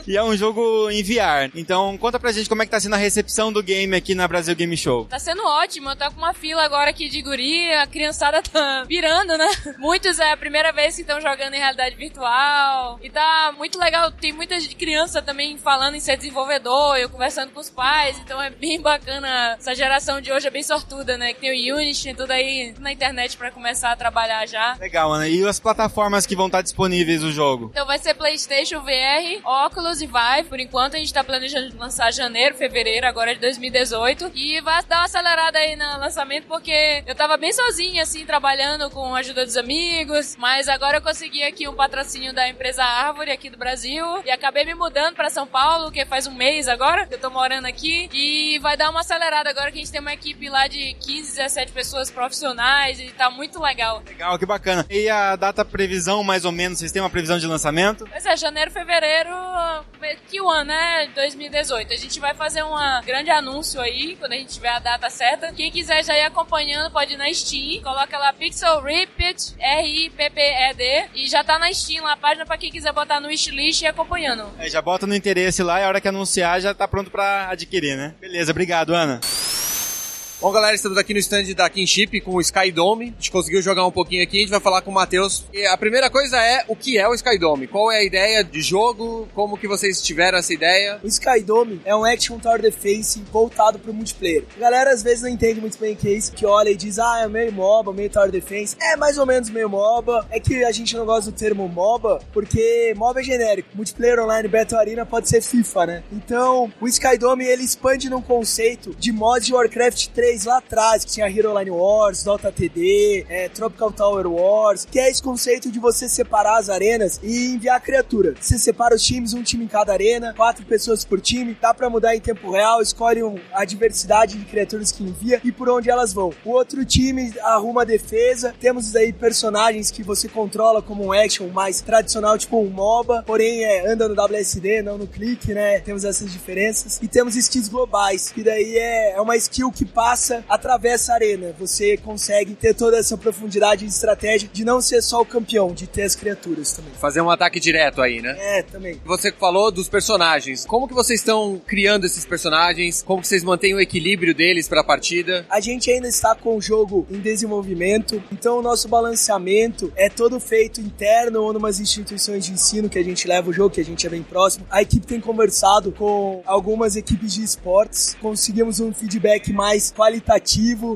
E é um jogo em VR. Então conta pra gente como é que tá sendo a recepção do game aqui na Brasil Game Show. Tá sendo ótimo, eu tô com uma fila agora aqui de guri, a criançada tá pirando, né? Muitos é a primeira vez que estão jogando em realidade virtual. E tá muito legal, tem muita gente- criança também falando em ser desenvolvedor, eu conversando com os pais, então é bem bacana. Essa geração de hoje é bem sortuda, né? Que tem o Unity, tem tudo aí na internet pra começar começar a trabalhar já. Legal, Ana. E as plataformas que vão estar disponíveis no jogo? Então vai ser PlayStation VR, Oculus e Vive. Por enquanto a gente tá planejando lançar janeiro, fevereiro, agora de 2018. E vai dar uma acelerada aí no lançamento, porque eu tava bem sozinha, assim, trabalhando com a ajuda dos amigos. Mas agora eu consegui aqui um patrocínio da empresa Árvore aqui do Brasil. E acabei me mudando pra São Paulo, que faz um mês agora que eu tô morando aqui. E vai dar uma acelerada agora que a gente tem uma equipe lá de 15, 17 pessoas profissionais e tá muito legal. Legal, que bacana. E a data previsão, mais ou menos, vocês têm uma previsão de lançamento? Pois é, janeiro, fevereiro, Q1, né? 2018. A gente vai fazer um grande anúncio aí, quando a gente tiver a data certa. Quem quiser já ir acompanhando, pode ir na Steam. Coloca lá Pixel Repeat, R-I-P-P-E-D. E já tá na Steam lá a página pra quem quiser botar no wishlist e ir acompanhando. É, já bota no interesse lá e a hora que anunciar já tá pronto pra adquirir, né? Beleza, obrigado, Ana. Bom, galera, estamos aqui no stand da Kinship com o Skydome. A gente conseguiu jogar um pouquinho aqui, a gente vai falar com o Matheus. E a primeira coisa é o que é o Skydome? Qual é a ideia de jogo? Como que vocês tiveram essa ideia? O Skydome é um action tower defense voltado para multiplayer. A galera às vezes não entende muito bem o que é isso, que olha e diz, ah, é meio MOBA, meio tower defense. É mais ou menos meio MOBA. É que a gente não gosta do termo MOBA, porque MOBA é genérico. Multiplayer Online Battle Arena pode ser FIFA, né? Então, o Skydome, ele expande num conceito de mods de Warcraft 3 lá atrás, que tinha Hero Line Wars, Dota TD, é, Tropical Tower Wars, que é esse conceito de você separar as arenas e enviar a criatura. Você separa os times, um time em cada arena, quatro pessoas por time, dá para mudar em tempo real, escolhe um, a diversidade de criaturas que envia e por onde elas vão. O outro time arruma a defesa, temos aí personagens que você controla como um action mais tradicional, tipo um MOBA, porém é, anda no WSD, não no clique, né? Temos essas diferenças. E temos skills globais, que daí é, é uma skill que passa passa, atravessa a arena. Você consegue ter toda essa profundidade de estratégia de não ser só o campeão, de ter as criaturas também. Fazer um ataque direto aí, né? É, também. Você falou dos personagens. Como que vocês estão criando esses personagens? Como que vocês mantêm o equilíbrio deles para a partida? A gente ainda está com o jogo em desenvolvimento, então o nosso balanceamento é todo feito interno ou numas instituições de ensino que a gente leva o jogo, que a gente é bem próximo. A equipe tem conversado com algumas equipes de esportes, conseguimos um feedback mais qualitativo.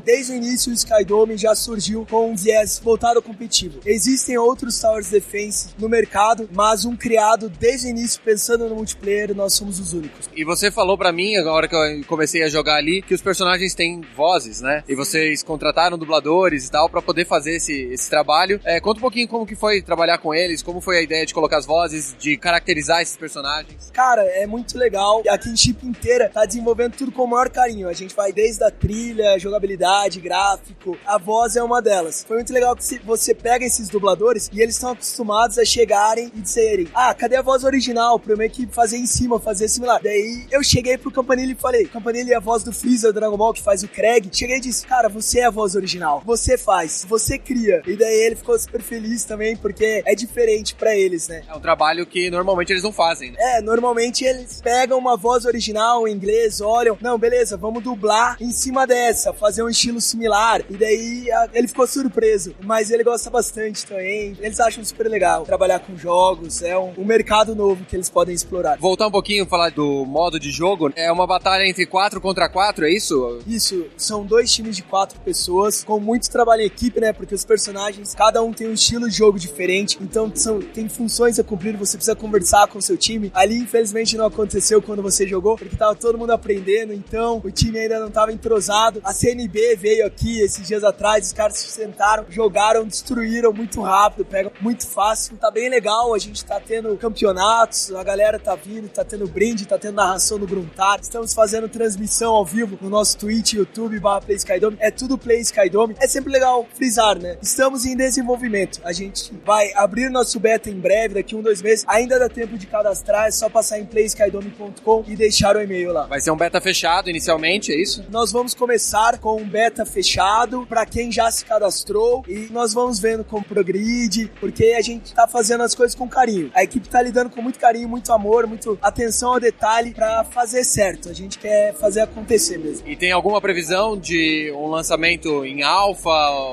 Desde o início, o Skydome já surgiu com um viés voltado ao competitivo. Existem outros Towers Defense no mercado, mas um criado desde o início pensando no multiplayer, nós somos os únicos. E você falou para mim, agora que eu comecei a jogar ali, que os personagens têm vozes, né? E vocês contrataram dubladores e tal para poder fazer esse, esse trabalho. É, conta um pouquinho como que foi trabalhar com eles, como foi a ideia de colocar as vozes, de caracterizar esses personagens. Cara, é muito legal. E a Kinship inteira tá desenvolvendo tudo com o maior carinho. A gente vai desde a trilha, jogabilidade, gráfico. A voz é uma delas. Foi muito legal que você pega esses dubladores e eles estão acostumados a chegarem e dizerem: Ah, cadê a voz original? Pra uma equipe fazer em cima, fazer similar. Daí eu cheguei pro Campanile e falei: Campanile é a voz do Freeza do Dragon Ball que faz o Craig. Cheguei e disse: Cara, você é a voz original. Você faz, você cria. E daí ele ficou super feliz também, porque é diferente para eles, né? É um trabalho que normalmente eles não fazem, né? É, normalmente eles pegam uma voz original em inglês, olham, não, beleza, vamos dublar em cima dessa, fazer um estilo similar. E daí a, ele ficou surpreso. Mas ele gosta bastante também. Eles acham super legal trabalhar com jogos. É um, um mercado novo que eles podem explorar. Voltar um pouquinho, falar do modo de jogo. É uma batalha entre quatro contra quatro, é isso? Isso. São dois times de quatro pessoas, com muito trabalho em equipe, né? Porque os personagens, cada um tem um estilo de jogo diferente. Então são, tem funções a cumprir. Você precisa conversar com o seu time. Ali, infelizmente, não aconteceu quando você jogou, porque tava todo mundo aprendendo. Então o time ainda não tava entrosado. A CNB veio aqui esses dias atrás, os caras se sentaram, jogaram, destruíram muito rápido, pegam muito fácil. Tá bem legal, a gente tá tendo campeonatos, a galera tá vindo, tá tendo brinde, tá tendo narração no Gruntar. Estamos fazendo transmissão ao vivo no nosso Twitch, YouTube, barra Play Skydome. É tudo Play Skydome. É sempre legal frisar, né? Estamos em desenvolvimento. A gente vai abrir nosso beta em breve, daqui um, dois meses. Ainda dá tempo de cadastrar, é só passar em playskydome.com e deixar o e-mail lá. Vai ser um beta fechado inicialmente, é isso? Nós vamos começar com um beta fechado para quem já se cadastrou e nós vamos vendo como progride, porque a gente tá fazendo as coisas com carinho. A equipe tá lidando com muito carinho, muito amor, muito atenção ao detalhe para fazer certo. A gente quer fazer acontecer mesmo. E tem alguma previsão de um lançamento em alfa,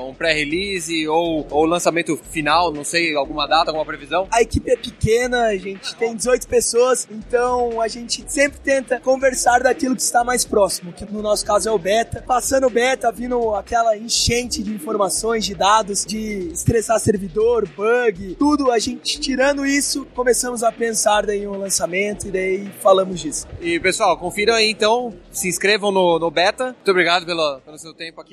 um pré-release ou, ou lançamento final, não sei, alguma data, alguma previsão? A equipe é pequena, a gente tem 18 pessoas, então a gente sempre tenta conversar daquilo que está mais próximo, que no nosso caso é o beta beta, passando beta, vindo aquela enchente de informações, de dados, de estressar servidor, bug, tudo. A gente tirando isso, começamos a pensar daí em um lançamento e daí falamos disso. E pessoal, confiram aí então, se inscrevam no, no beta. Muito obrigado pelo, pelo seu tempo aqui.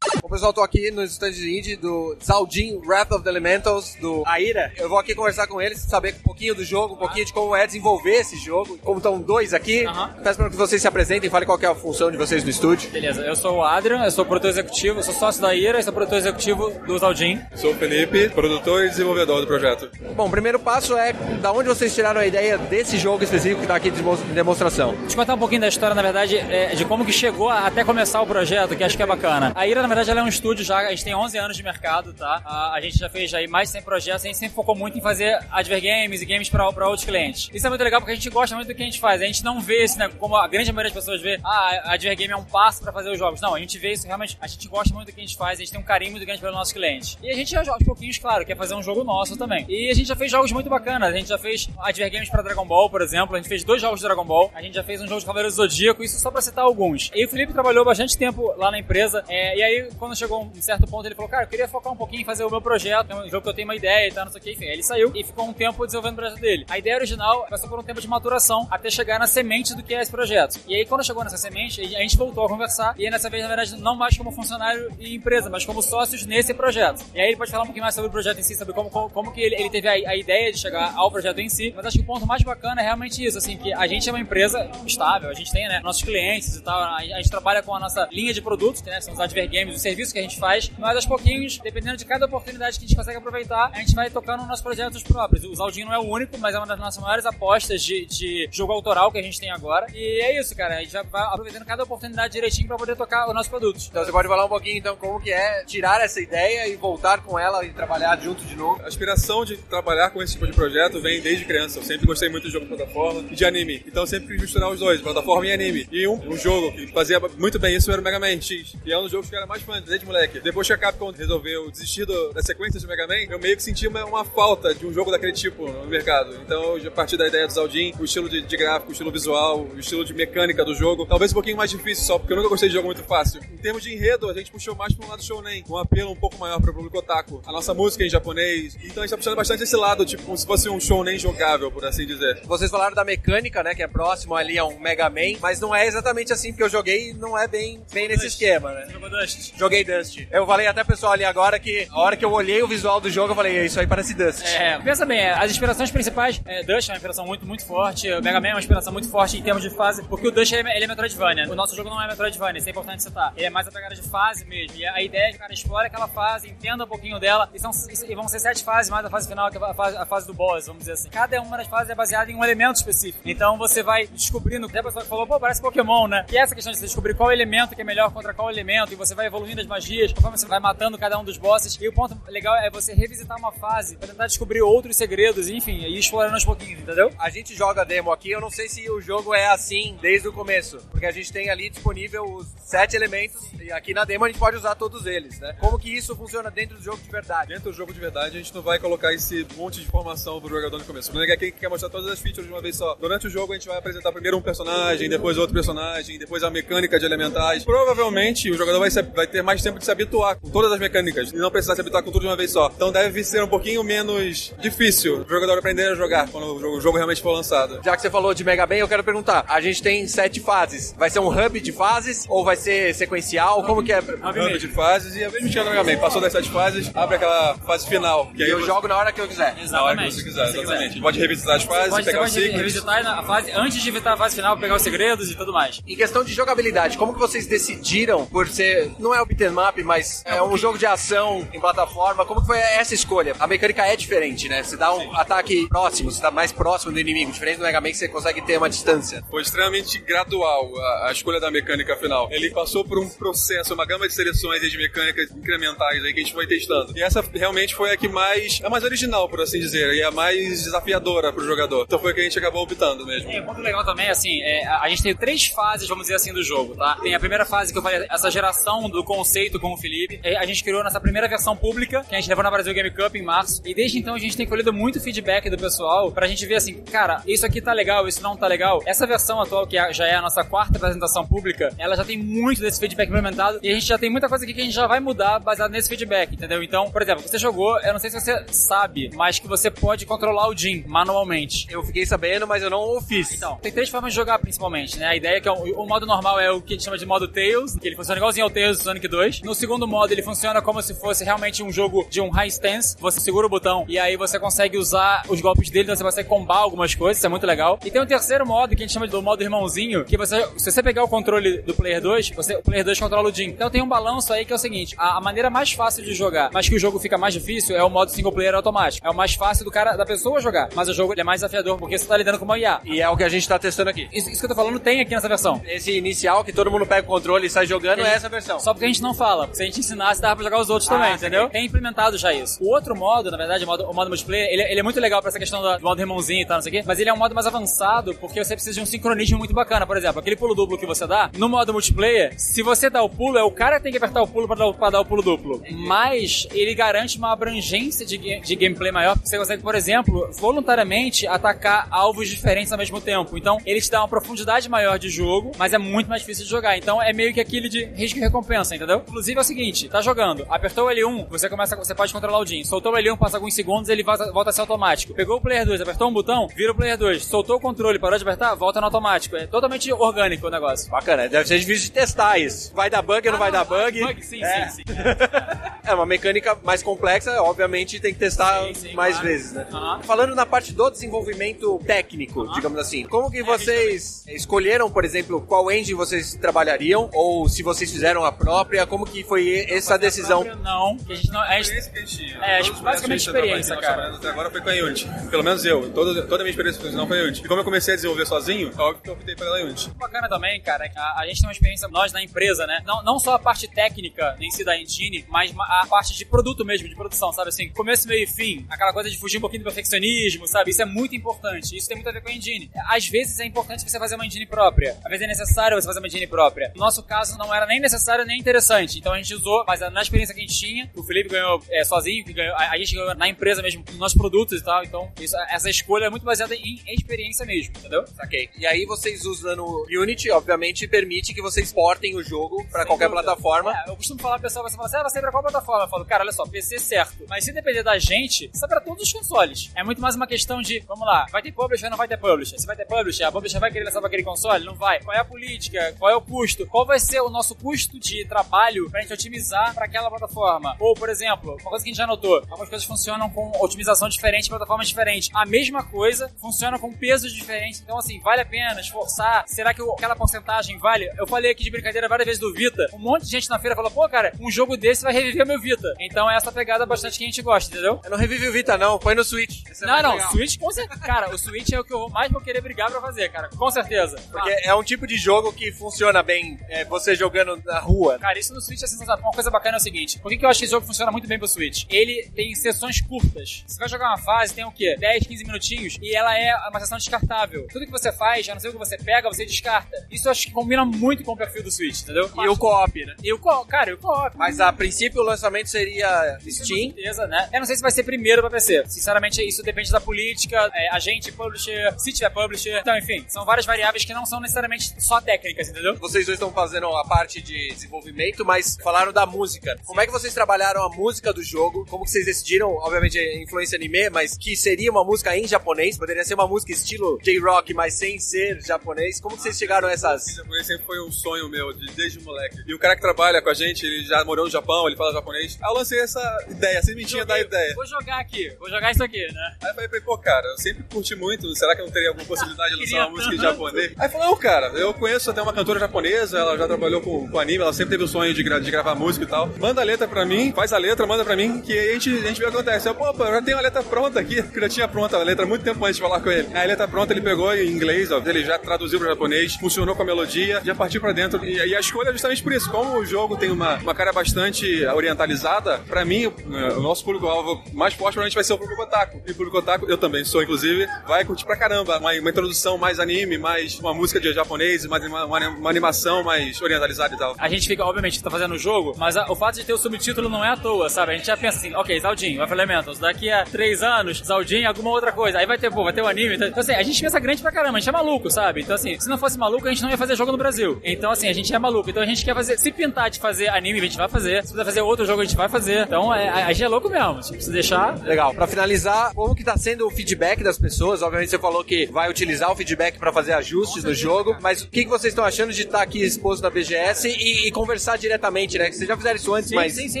Bom, pessoal, tô aqui nos stands de indie do Zaldin Wrath of the Elementals, do Aira. Eu vou aqui conversar com eles, saber um pouquinho do jogo, um pouquinho de como é desenvolver esse jogo. Como estão dois aqui, peço para que vocês se apresentem e falem qual é a função de vocês no estúdio. Beleza, eu sou o Adrian, eu sou produtor executivo, eu sou sócio da Ira e sou produtor executivo do Zaldin. Sou o Felipe, produtor e desenvolvedor do projeto. Bom, o primeiro passo é da onde vocês tiraram a ideia desse jogo específico que está aqui de demonstração. Deixa eu contar um pouquinho da história, na verdade, é, de como que chegou até começar o projeto, que acho que é bacana. A Ira, na verdade, ela é um estúdio já, a gente tem 11 anos de mercado, tá? A, a gente já fez aí mais de 100 projetos, a gente sempre focou muito em fazer adver games e games para outros clientes. Isso é muito legal porque a gente gosta muito do que a gente faz. A gente não vê isso, né, como a grande maioria das pessoas vê, ah, a adver game é um passo para fazer os jogos. Não, a gente vê isso realmente, a gente gosta muito do que a gente faz, a gente tem um carinho muito grande pelos nossos clientes. E a gente, aos pouquinhos, claro, quer fazer um jogo nosso também. E a gente já fez jogos muito bacanas. A gente já fez adver games para Dragon Ball, por exemplo. A gente fez dois jogos de Dragon Ball. A gente já fez um jogo de Cavaleiro Zodíaco, isso só para citar alguns. E o Felipe trabalhou bastante tempo lá na empresa. É, e aí, quando chegou um certo ponto, ele falou: Cara, eu queria focar um pouquinho em fazer o meu projeto. É um jogo que eu tenho uma ideia e tal, não sei o que. Enfim, aí ele saiu e ficou um tempo desenvolvendo o projeto dele. A ideia original passou por um tempo de maturação até chegar na semente do que é esse projeto. E aí, quando chegou nessa semente, a gente voltou a conversar. E aí, nessa vez, na verdade, não mais como funcionário e empresa, mas como sócios nesse projeto. E aí, ele pode falar um pouquinho mais sobre o projeto em si, sobre como, como, como que ele, ele teve a, a, ideia de chegar ao projeto em si. Mas acho que o ponto mais bacana é realmente isso, assim, que a gente é uma empresa estável, a gente tem, né, nossos clientes e tal, a, gente trabalha com a nossa linha de produtos, que né, são os adver games, os serviços que a gente faz, mas aos pouquinhos, dependendo de cada oportunidade que a gente consegue aproveitar, a gente vai tocando nos nossos projetos próprios. O Zaldinho não é o único, mas é uma das nossas maiores apostas de, de jogo autoral que a gente tem agora. E é isso, cara, a gente vai aproveitando cada oportunidade direitinho poder tocar os nossos produtos. Então você pode falar um pouquinho, então, como que é tirar essa ideia e voltar com ela e trabalhar junto de novo? A inspiração de trabalhar com esse tipo de projeto vem desde criança. Eu sempre gostei muito de jogo de plataforma e de anime. Então sempre quis misturar os dois, plataforma e anime. E um, um jogo que fazia muito bem isso era o Mega Man X. E é um dos jogos que eu era mais fã desde moleque. Depois que a Capcom resolveu desistir do, das sequências de Mega Man, eu meio que senti uma, uma, falta de um jogo daquele tipo no mercado. Então, a partir da ideia do Zaldin, o estilo de, de, gráfico, o estilo visual, o estilo de mecânica do jogo, talvez um pouquinho mais difícil só, porque eu nunca gostei de jogo muito fácil. Em termos de enredo, a gente puxou mais para um lado shounen, um apelo um pouco maior para o público otaku. A nossa música é em japonês, então a gente tá puxando bastante esse lado, tipo, como se fosse um shounen jogável, por assim dizer. Vocês falaram da mecânica, né, que é próximo ali a um Mega Man, mas não é exatamente assim, porque eu joguei não é bem, bem nesse esquema, né? Jogou Dust. Joguei Dust. Eu falei até pessoal ali agora que a hora que eu olhei o visual do jogo, eu falei, isso aí parece Dust. É, pensa bem, as inspirações principais, é, Dust é uma inspiração muito, muito forte, o Mega Man é uma inspiração muito forte em termos de fase, porque o Dust ele é Metroidvania. O nosso jogo não é Metroidvania, isso é importante citar. Ele é mais a pegada de fase mesmo. E a ideia é que o cara explore aquela fase, entenda um pouquinho dela, e, são, e vão ser sete fases, mais a fase final, que é a fase, a fase do boss, vamos dizer assim. Cada uma das fases é baseada em um elemento específico. Então você vai descobrindo, até a pessoa falou, pô, parece Pokémon, né? E essa questão de você descobrir qual elemento que é melhor contra qual elemento, e você vai evoluindo as magias, conforme você vai matando cada um dos bosses. E o ponto legal é você revisitar uma fase pra tentar descobrir outros segredos, enfim, e explorando aos pouquinhos, entendeu? A gente joga demo aqui, eu não sei se o jogo é assim desde o começo, porque a gente tem ali disponível os sete elementos, e aqui na demo a gente pode usar todos eles, né? Como que isso funciona dentro do jogo de verdade? Dentro do jogo de verdade, a gente não vai colocar esse monte de informação pro jogador no começo. O é que quer mostrar todas as features de uma vez só. Durante o jogo, a gente vai apresentar primeiro um personagem, depois outro personagem, depois a mecânica de elementais. Provavelmente, o jogador vai, se, vai ter mais tempo de se habituar com todas as mecânicas e não precisar se habituar com tudo de uma vez só. Então deve ser um pouquinho menos difícil o jogador aprender a jogar quando o jogo, o jogo realmente for lançado. Já que você falou de Mega Man, eu quero perguntar: a gente tem sete fases. Vai ser um hub de fases ou vai ser sequencial? Como que é? Hub de fases e a mesma esquema Mega Man. Passou das sete fases, abre aquela fase final. Que aí eu você... jogo na hora que eu quiser. Exatamente. Na hora que você quiser, exatamente. Pode revisitar as fases, pode, pegar os ciclos. revisitar a fase antes de evitar a fase final, pegar os segredos e tudo mais. Em questão de jogabilidade, como que vocês decidiram por ser, não é o beat'em up, mas é, um jogo de ação em plataforma, como que foi essa escolha? A mecânica é diferente, né? Você dá um ataque próximo, você tá mais próximo do inimigo, diferente do Mega Man que você consegue ter uma distância. Foi extremamente gradual a, a escolha da mecânica final. Ele passou por um processo, uma gama de seleções de mecânicas incrementais aí que a gente foi testando. E essa realmente foi a que mais, a mais original, por assim dizer, e a mais desafiadora pro jogador. Então foi a que a gente acabou optando mesmo. É, ponto legal também, assim, é, a gente tem três fases, vamos dizer assim, do jogo, tá? Tem a primeira fase que eu falei, essa geração do conceito com o Felipe. E A gente criou nossa primeira versão pública, que a gente levou na Brasil Game Cup em março. E desde então a gente tem colhido muito feedback do pessoal pra gente ver assim, cara, isso aqui tá legal, isso não tá legal. Essa versão atual, que é- já é a nossa quarta apresentação pública, ela já tem muito desse feedback implementado e a gente já tem muita coisa aqui que a gente já vai mudar baseado nesse feedback, entendeu? Então, por exemplo, você jogou, eu não sei se você sabe, mas que você pode controlar o Jim manualmente. Eu fiquei sabendo, mas eu não o fiz. Então, tem três formas de jogar principalmente, né? A ideia é que é o, o modo normal é o que a gente chama de modo Tails, que ele funciona igualzinho ao Tails do Sonic 2. No segundo modo, ele funciona como se fosse realmente um jogo de um high stance. Você segura o botão e aí você consegue usar os golpes dele, então você consegue combar algumas coisas, isso é muito legal. E tem um terceiro modo, que a gente chama do modo irmãozinho, que você, se você pegar o controle do Player 2, você, o Player 2 controla o Jim. Então tem um balanço aí que é o seguinte, a, a maneira mais fácil de jogar, mas que o jogo fica mais difícil, é o modo single player automático. É o mais fácil do cara, da pessoa jogar, mas o jogo é mais desafiador porque você tá lidando com uma IA. E é o que a gente tá testando aqui. Isso, isso que eu tô falando tem aqui nessa versão. Esse inicial que todo mundo pega o controle e sai jogando é essa versão. Só porque a gente não fala. Se a gente ensinasse, dava pra jogar os outros também, Ah, entendeu? Tem implementado já isso. O outro modo, na verdade, o modo, o modo multiplayer, ele, ele é muito legal pra essa questão do, do modo irmãozinho e tal, não sei o quê, mas ele é um modo mais avançado porque você precisa de um sincronismo muito bacana. Por exemplo, aquele pulo duplo que você dá, no modo multiplayer, se você dá o pulo, é o cara que tem que apertar o pulo pra dar, pra dar o pulo duplo. Mas ele garante uma abrangência de, de gameplay maior, porque você consegue, por exemplo, voluntariamente atacar alvos diferentes ao mesmo tempo. Então, ele te dá uma profundidade maior de jogo, mas é muito mais difícil de jogar. Então, é meio que aquele de risco e recompensa, entendeu? Inclusive é o seguinte, tá jogando, apertou o L1, você começa, você pode controlar o Jin. Soltou o L1, passa alguns segundos, ele volta, volta a ser automático. Pegou o player 2, apertou um botão, vira o player 2. Soltou o controle, parou de apertar, volta no automático. É totalmente orgânico o negócio. Bacana, deve ser difícil de testar isso. Vai dar bug ou não vai dar bug? Bug, sim, é. sim, sim. <laughs> É uma mecânica mais complexa, obviamente tem que testar mais claro. vezes, né? Aham. Falando na parte do desenvolvimento técnico, digamos assim, como É, que vocês escolheram, por exemplo, qual engine vocês trabalhariam? Ou se vocês fizeram a própria, como que foi essa decisão? Não, que a gente não. A gente, é, Todos os basicamente projetos que experiência, a gente tá cara. Até agora foi com a Unity. Pelo menos eu. Toda, toda a minha experiência profissional foi a Unity. E como eu comecei a desenvolver sozinho, é óbvio que eu optei pela Unity. bacana também, cara, é que a, a gente tem uma experiência, nós na empresa, né? Não, não só a parte técnica em si da engine, mas ma- a parte de produto mesmo, de produção, sabe assim? Começo, meio e fim. Aquela coisa de fugir um pouquinho do perfeccionismo, sabe? Isso é muito importante. Isso tem muito a ver com a engine. Às vezes é importante você fazer uma engine própria. Às vezes é necessário você fazer uma engine própria. No nosso caso, não era nem necessário nem interessante. Então a gente usou, mas na experiência que a gente tinha, o Felipe ganhou é, sozinho, ganhou, a, gente ganhou na empresa mesmo, nos produtos e tal. Então, isso- essa escolha é muito baseada em experiência mesmo, entendeu? Saquei. E aí vocês usando o Unity, obviamente, permite que vocês portem o jogo pra qualquer dúvida. plataforma. É, eu costumo falar pro pessoal, você fala assim, ah, você pra qual plataforma? Eu falo, cara, olha só, PC certo. Mas se depender da gente, isso é pra todos os consoles. É muito mais uma questão de, vamos lá, vai ter publisher ou não vai ter publisher? Se vai ter publisher, a publisher vai querer lançar pra aquele console? Não vai. Qual é a política? Qual é o custo? Qual vai ser o nosso custo de trabalho pra gente otimizar pra aquela plataforma? Ou, por exemplo, uma coisa que a gente já notou, algumas coisas funcionam com otimização diferente, plataformas diferentes. A mesma coisa funciona com pesos diferentes. Então, assim, vale a pena esforçar? Será que aquela porcentagem vale? Eu falei aqui de brincadeira várias vezes do Vita. Um monte de gente na feira falou, pô, cara, um jogo desse vai reviver meu Vita. Então é essa pegada bastante que a gente gosta, entendeu? Eu não revive o Vita, não. Põe no Switch. Esse é Não, não, legal. Switch com certeza. Cara, o Switch é o que eu mais vou querer brigar pra fazer, cara. Com certeza. Porque é um tipo de jogo que funciona bem é, você jogando na rua. Cara, isso no Switch é sensacional. Uma coisa bacana é o seguinte: por que, que eu acho que esse jogo funciona muito bem pro Switch? Ele tem sessões curtas. Você vai jogar uma fase, tem o quê? 10, 15 minutinhos, e ela é uma sessão descartável. Tudo que você faz, a não ser o que você pega, você descarta. Isso eu acho que combina muito com o perfil do Switch, entendeu? E o co-op, né? E o co cara, e o co-op. Mas a princípio o lançamento seria Steam. Com certeza, né? Eu não sei se vai ser primeiro pra PC. Sinceramente, isso depende da política, é, agente, publisher, se tiver publisher. Então, enfim, são várias variáveis que não são necessariamente só técnicas, entendeu? Vocês dois estão fazendo a parte de desenvolvimento, mas falaram da música. Como é que vocês trabalharam a música do jogo? Como que vocês decidiram, obviamente, é influência anime, mas que seria uma música em japonês? Poderia ser uma música estilo J-Rock, mas sem ser japonês. Como que vocês chegaram a essas... sempre foi um sonho meu, de- desde moleque. E o cara que trabalha com a gente, ele já morou no Japão, ele fala japonês. Aí eu lancei essa ideia, sem mentinha da ideia. Vou jogar aqui, vou jogar isso aqui, né? Aí eu falei, pô, cara, eu sempre curti muito, será que eu não teria alguma possibilidade de lançar uma <laughs> música em japonês? Aí falou, não, cara, eu conheço até uma cantora japonesa, ela já trabalhou com, com anime, ela sempre teve o sonho de, gra- de gravar música e tal. Manda a letra pra mim, faz a letra, manda pra mim, que aí a gente, a gente vê o que acontece. Eu, pô, eu já tenho a letra pronta aqui, <laughs> que eu já tinha pronta a letra muito tempo antes de falar com ele. Aí a letra pronta ele pegou em inglês, ó, ele já traduziu pro japonês, funcionou com a melodia, já partiu pra dentro. E, e a escolha é justamente por isso, como o jogo tem uma, uma cara bastante orientalizada, pra mim, o, o nosso público-alvo mais forte provavelmente vai ser o público otaku. E o público otaku, eu também sou, inclusive, vai curtir pra caramba. Uma, uma introdução mais anime, mais uma música de japonês, mais uma, uma, uma animação mais orientalizada e tal. A gente fica, obviamente, tá fazendo o jogo, mas a- o fato de ter o subtítulo não é à toa, sabe? A gente já pensa assim, ok, Zaldin, Life Elementals, daqui a três anos, Zaldin, alguma outra coisa. Aí vai ter, pô, vai ter o anime. Então, assim, a gente pensa grande pra caramba, a gente é maluco, sabe? Então, assim, se não fosse maluco, a gente não ia fazer jogo no Brasil. Então, assim, a gente é maluco. Então a gente quer fazer, se pintar de fazer anime, a gente vai fazer. Se puder fazer outro jogo, a gente vai fazer. Então, é, a, gente é louco mesmo. Tipo, se deixar. Legal. Pra finalizar, como que tá sendo o feedback das pessoas? Obviamente você falou que vai utilizar o feedback pra fazer ajustes no jogo, mas o que, que vocês estão achando de estar aqui exposto na BGS e, e conversar diretamente, né? Que Vocês já fizeram isso antes, Sim, mas... sim, sim.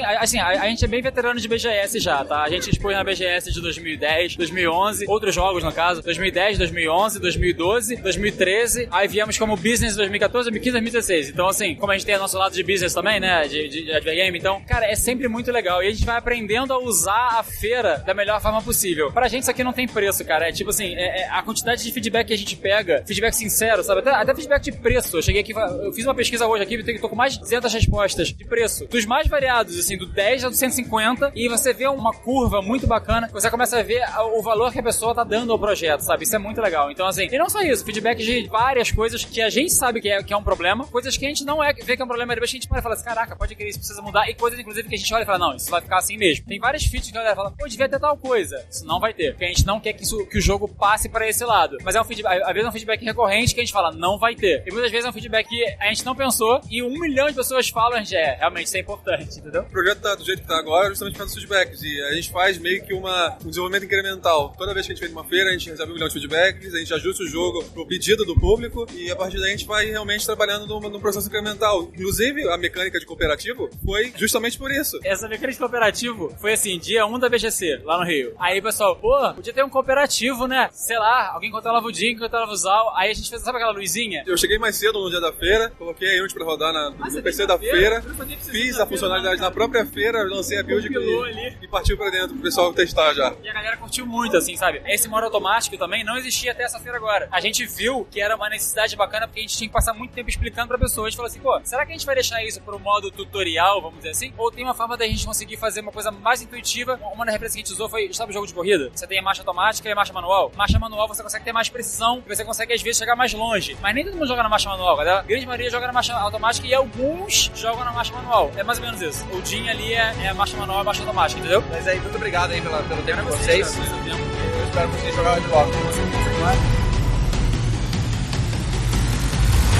Assim, a, a gente é bem veterano de BGS já, tá? A gente expôs na BGS de 2010, 2011, outros jogos no caso, 2010, 2011, 2012, 2013. Aí viemos como business 2014, 2015, 2016. Então, assim, como a gente tem o nosso lado de business também, né? De, de, de adver game, então, cara, é sempre muito legal. E a gente vai aprendendo a usar a feira da melhor forma possível. Pra gente, isso aqui não tem preço, cara. É tipo assim, é- é a quantidade de feedback que a gente pega, feedback sincero, sabe? Até, até feedback de preço. Eu cheguei aqui, eu fiz uma pesquisa hoje aqui, eu tô com mais de 200 respostas de preço. Dos mais variados, assim, do 10 ao 150. E você vê uma curva muito bacana. Você começa a ver o valor que a pessoa tá dando ao projeto, sabe? Isso é muito legal. Então, assim, e não só isso, feedback de várias coisas que a gente sabe que é, que é um problema, coisas que a gente não é, vê que é um problema, depois a gente para e fala assim, caraca, pode crer, isso precisa mudar. E coisas, inclusive, que a gente olha e fala, não, isso vai ficar assim mesmo. Tem várias features que a galera fala, pô, devia ter tal coisa. Isso não vai ter. Porque a gente não quer que, isso, que o jogo passe pra esse lado. Mas é um feedback, às vezes é um feedback recorrente que a gente fala, não vai ter. E muitas vezes é um feedback que a gente não pensou e um milhão de pessoas falam, a gente, é, realmente isso é importante, entendeu? O projeto tá do jeito que tá agora justamente causa dos feedbacks. E a gente faz meio que uma, um desenvolvimento incremental. Toda vez que a gente vem numa feira, a gente recebe um milhão de feedbacks, a gente ajusta o jogo pro pedido do público e a partir daí a gente vai realmente trabalhando num, num processo incremental. Inclusive, a mecânica de cooperativo foi justamente por isso. Essa mecânica de cooperativo foi assim, dia 1 da BGC, lá no Rio. Aí pessoal, pô, podia ter um cooperativo, né? Sei lá, alguém controlava o Jim, controlava o Zal. Aí a gente fez, sabe aquela luzinha? Eu cheguei mais cedo no dia da feira, coloquei a Unity pra rodar na- Ah, no PC da feira, fiz a funcionalidade na própria feira, lancei a build e, e partiu pra dentro pro pessoal testar já. E a galera curtiu muito, assim, sabe? Esse modo automático também não existia até essa feira agora. A gente viu que era uma necessidade bacana porque a gente tinha que passar muito tempo explicando pra pessoa. A gente falou assim, pô, será que a gente vai deixar isso pro modo tutorial, vamos dizer assim? Ou tem uma forma da gente conseguir fazer uma coisa mais intuitiva? Uma das referências que a gente usou foi, sabe o jogo de corrida? Você tem a marcha automática e a marcha manual. Marcha manual você consegue ter mais precisão e você consegue às vezes chegar mais longe. Mas nem todo mundo joga na marcha manual, a grande maioria joga na marcha automática e alguns jogam na marcha manual. É mais ou menos isso. O Jin ali é, é a marcha manual e a marcha automática, entendeu? Mas aí, muito obrigado aí pela, pelo tempo de vocês. Eu espero vocês jogarem de volta.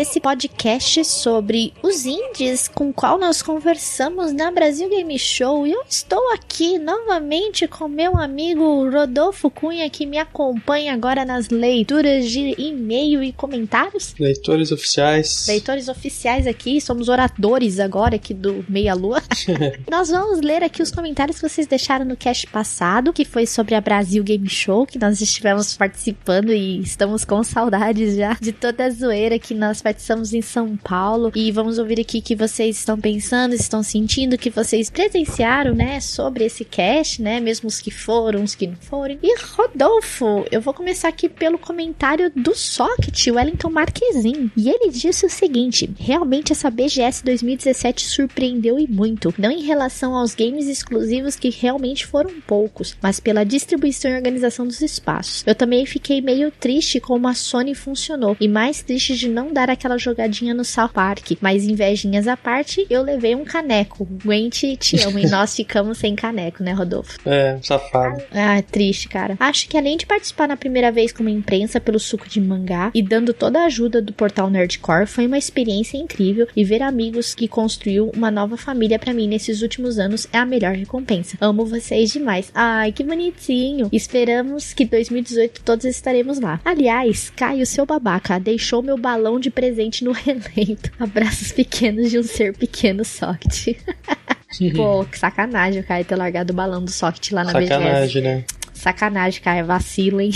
esse podcast sobre os indies com o qual nós conversamos na Brasil Game Show. E eu estou aqui novamente com meu amigo Rodolfo Cunha, que me acompanha agora nas leituras de e-mail e comentários. Leitores oficiais. Leitores oficiais aqui, somos oradores agora aqui do Meia Lua. <laughs> nós vamos ler aqui os comentários que vocês deixaram no cast passado, que foi sobre a Brasil Game Show, que nós estivemos participando e estamos com saudades já de toda a zoeira que nós participamos em São Paulo. E vamos ouvir aqui o que vocês estão pensando, estão sentindo, que vocês presenciaram, né, sobre esse cast, né, mesmo os que foram, os que não foram. E Rodolfo, eu vou começar aqui pelo comentário do Socket, Wellington Marquezin. E ele disse o seguinte: realmente essa BGS 2017 surpreendeu e muito. Não em relação aos games exclusivos que realmente foram poucos, mas pela distribuição e organização dos espaços. Eu também fiquei meio triste como a Sony funcionou e mais triste de não dar aquela jogadinha no South Park. Mas invejinhas à parte, eu levei um caneco. Gwent, te amo. e nós ficamos sem caneco, né, Rodolfo? <laughs> É, safado. Ah, triste, cara. Acho que além de participar na primeira vez como imprensa pelo suco de mangá e dando toda a ajuda do portal Nerdcore, foi uma experiência incrível e ver amigos que construiu uma nova família pra mim nesses últimos anos é a melhor recompensa. Amo vocês demais. Ai, que bonitinho. Esperamos que 2018 todos estaremos lá. Aliás, Caio, seu babaca, deixou meu balão de presente no <laughs> relento. Abraços pequenos de um ser pequeno socket. <laughs> Pô, que sacanagem o Caio ter largado o balão do socket lá na BGS. Sacanagem, né? Sacanagem, cara, vacilem.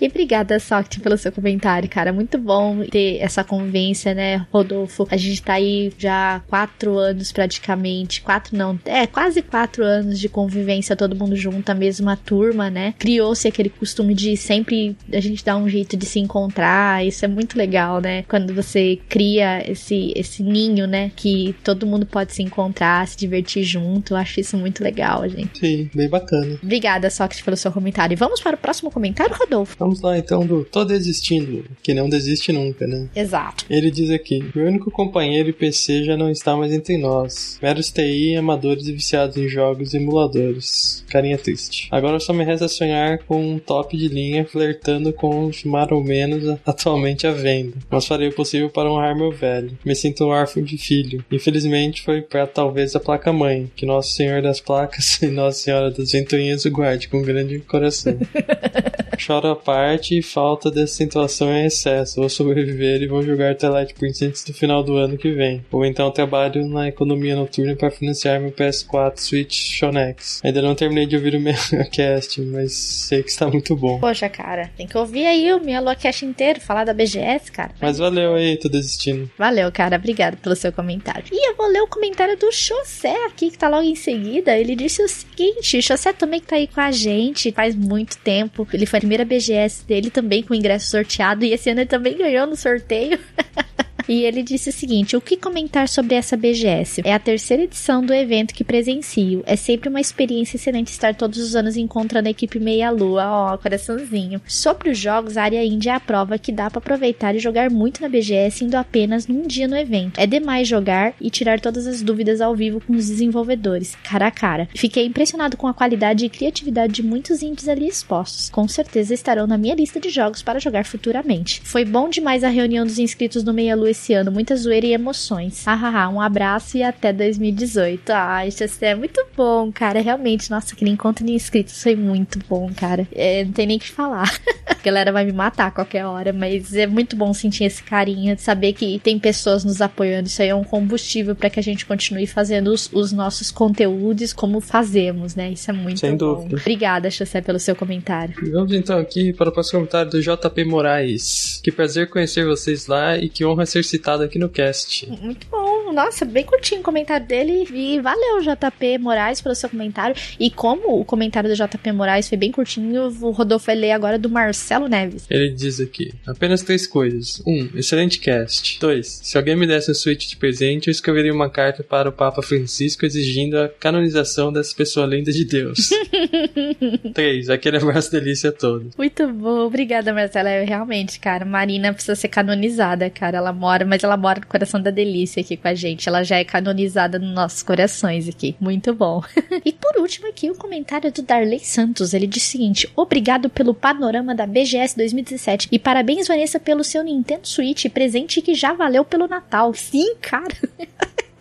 E obrigada, Soct, pelo seu comentário, cara. Muito bom ter essa convivência, né, Rodolfo? A gente tá aí já quatro anos praticamente. Quatro não, é quase quatro anos de convivência, todo mundo junto, a mesma turma, né? Criou-se aquele costume de sempre a gente dar um jeito de se encontrar. Isso é muito legal, né? Quando você cria esse, esse ninho, né? Que todo mundo pode se encontrar, se divertir junto. Eu acho isso muito legal, gente. Sim, bem bacana. Obrigada, Soct, pelo seu comentário. E vamos para o próximo comentário, Rodolfo. Vamos lá então do Tô Desistindo, que não desiste nunca, né? Exato. Ele diz aqui: Meu único companheiro e PC já não está mais entre nós. Meros TI, amadores e viciados em jogos e emuladores. Carinha triste. Agora só me resta sonhar com um top de linha flertando com os mais ou menos <laughs> atualmente à venda. Mas farei o possível para honrar meu velho. Me sinto órfão de filho. Infelizmente foi para talvez a placa mãe, que Nosso Senhor das Placas <laughs> e Nossa Senhora das Ventoinhas o guarde com grande coração. <laughs> Choro a parte e falta dessa situação é excesso. Vou sobreviver e vou jogar Twilight Princess antes do final do ano que vem. Ou então trabalho na economia noturna para financiar meu PS4 Switch Shonex. Ainda não terminei de ouvir o meu <laughs> cast, mas sei que está muito bom. Poxa, cara, tem que ouvir aí o meu Cast inteiro, falar da BGS, cara. Mas valeu aí, tô desistindo. Valeu, cara, obrigado pelo seu comentário. E eu vou ler o comentário do José aqui, que tá logo em seguida. Ele disse o seguinte: José também que tá aí com a gente faz muito tempo. Ele foi a primeira BGS dele também com ingresso sorteado e esse ano ele também ganhou no sorteio. <laughs> E ele disse o seguinte: o que comentar sobre essa BGS? É a terceira edição do evento que presencio. É sempre uma experiência excelente estar todos os anos encontrando a equipe meia-lua. Ó, oh, coraçãozinho. Sobre os jogos, a área índia é a prova que dá para aproveitar e jogar muito na BGS indo apenas num dia no evento. É demais jogar e tirar todas as dúvidas ao vivo com os desenvolvedores, cara a cara. Fiquei impressionado com a qualidade e criatividade de muitos indies ali expostos. Com certeza estarão na minha lista de jogos para jogar futuramente. Foi bom demais a reunião dos inscritos no Meia Lua esse ano. Muita zoeira e emoções. Hahaha, um abraço e até 2018. Ai, isso é muito bom, cara. Realmente, nossa, aquele encontro de inscritos foi muito bom, cara. É, não tem nem o que falar. <laughs> a galera vai me matar a qualquer hora, mas é muito bom sentir esse carinho, de saber que tem pessoas nos apoiando. Isso aí é um combustível para que a gente continue fazendo os, os, nossos conteúdos como fazemos, né? Isso é muito Sem bom. dúvida. Obrigada, José, pelo seu comentário. Vamos então aqui para o próximo comentário do JP Moraes. Que prazer conhecer vocês lá e que honra ser citado aqui no cast. Muito bom. Nossa, bem curtinho o comentário dele. E valeu, JP Moraes, pelo seu comentário. E como o comentário do JP Moraes foi bem curtinho, o Rodolfo vai ler agora do Marcelo Neves. Ele diz aqui: apenas três coisas. Um, excelente cast. Dois, se alguém me desse o Switch de presente, eu escreveria uma carta para o Papa Francisco exigindo a canonização dessa pessoa linda de Deus. <laughs> Três, aquele abraço delícia todo. Muito bom. Obrigada, Marcela. É, realmente, cara, Marina precisa ser canonizada, cara. Ela mora, mas ela mora no coração da delícia aqui com a gente. Ela já é canonizada nos nossos corações aqui. Muito bom. <laughs> e por último aqui, o comentário do Darley Santos. Ele diz o seguinte: Obrigado pelo panorama da BGS 2017 e parabéns, Vanessa, pelo seu Nintendo Switch, presente que já valeu pelo Natal. Sim, cara. <laughs>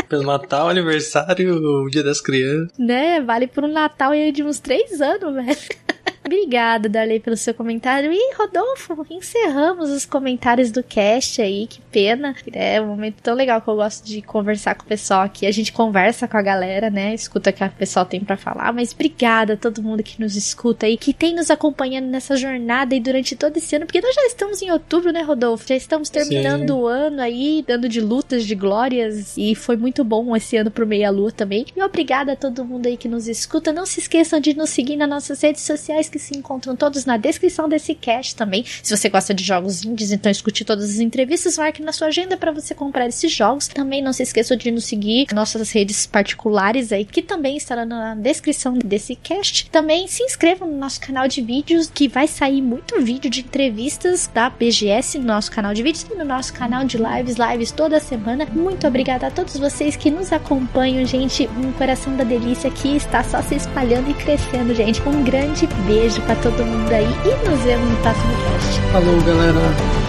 Pelo Natal, aniversário, o Dia das Crianças. Né? Vale por um Natal e de uns três anos, velho. Obrigada, Darley, pelo seu comentário. E, Rodolfo, encerramos os comentários do cast aí. Que pena. É um momento tão legal que eu gosto de conversar com o pessoal aqui. A gente conversa com a galera, né? Escuta o que o pessoal tem para falar. Mas obrigada a todo mundo que nos escuta aí, que tem nos acompanhando nessa jornada e durante todo esse ano. Porque nós já estamos em outubro, né, Rodolfo? Já estamos terminando Sim. o ano aí, dando de lutas, de glórias. E foi muito bom esse ano pro Meia Lua também. E obrigada a todo mundo aí que nos escuta. Não se esqueçam de nos seguir nas nossas redes sociais que se encontram todos na descrição desse cast também. Se você gosta de jogos indies, então escute todas as entrevistas, marque na sua agenda para você comprar esses jogos. Também não se esqueça de nos seguir nossas redes particulares aí, que também estará na descrição desse cast. Também se inscrevam no nosso canal de vídeos, que vai sair muito vídeo de entrevistas da BGS no nosso canal de vídeos e no nosso canal de lives, lives toda semana. Muito obrigada a todos vocês que nos acompanham, gente. Um coração da delícia que está só se espalhando e crescendo, gente. Um grande beijo para todo mundo aí e nos vemos no próximo cast. Falou, galera.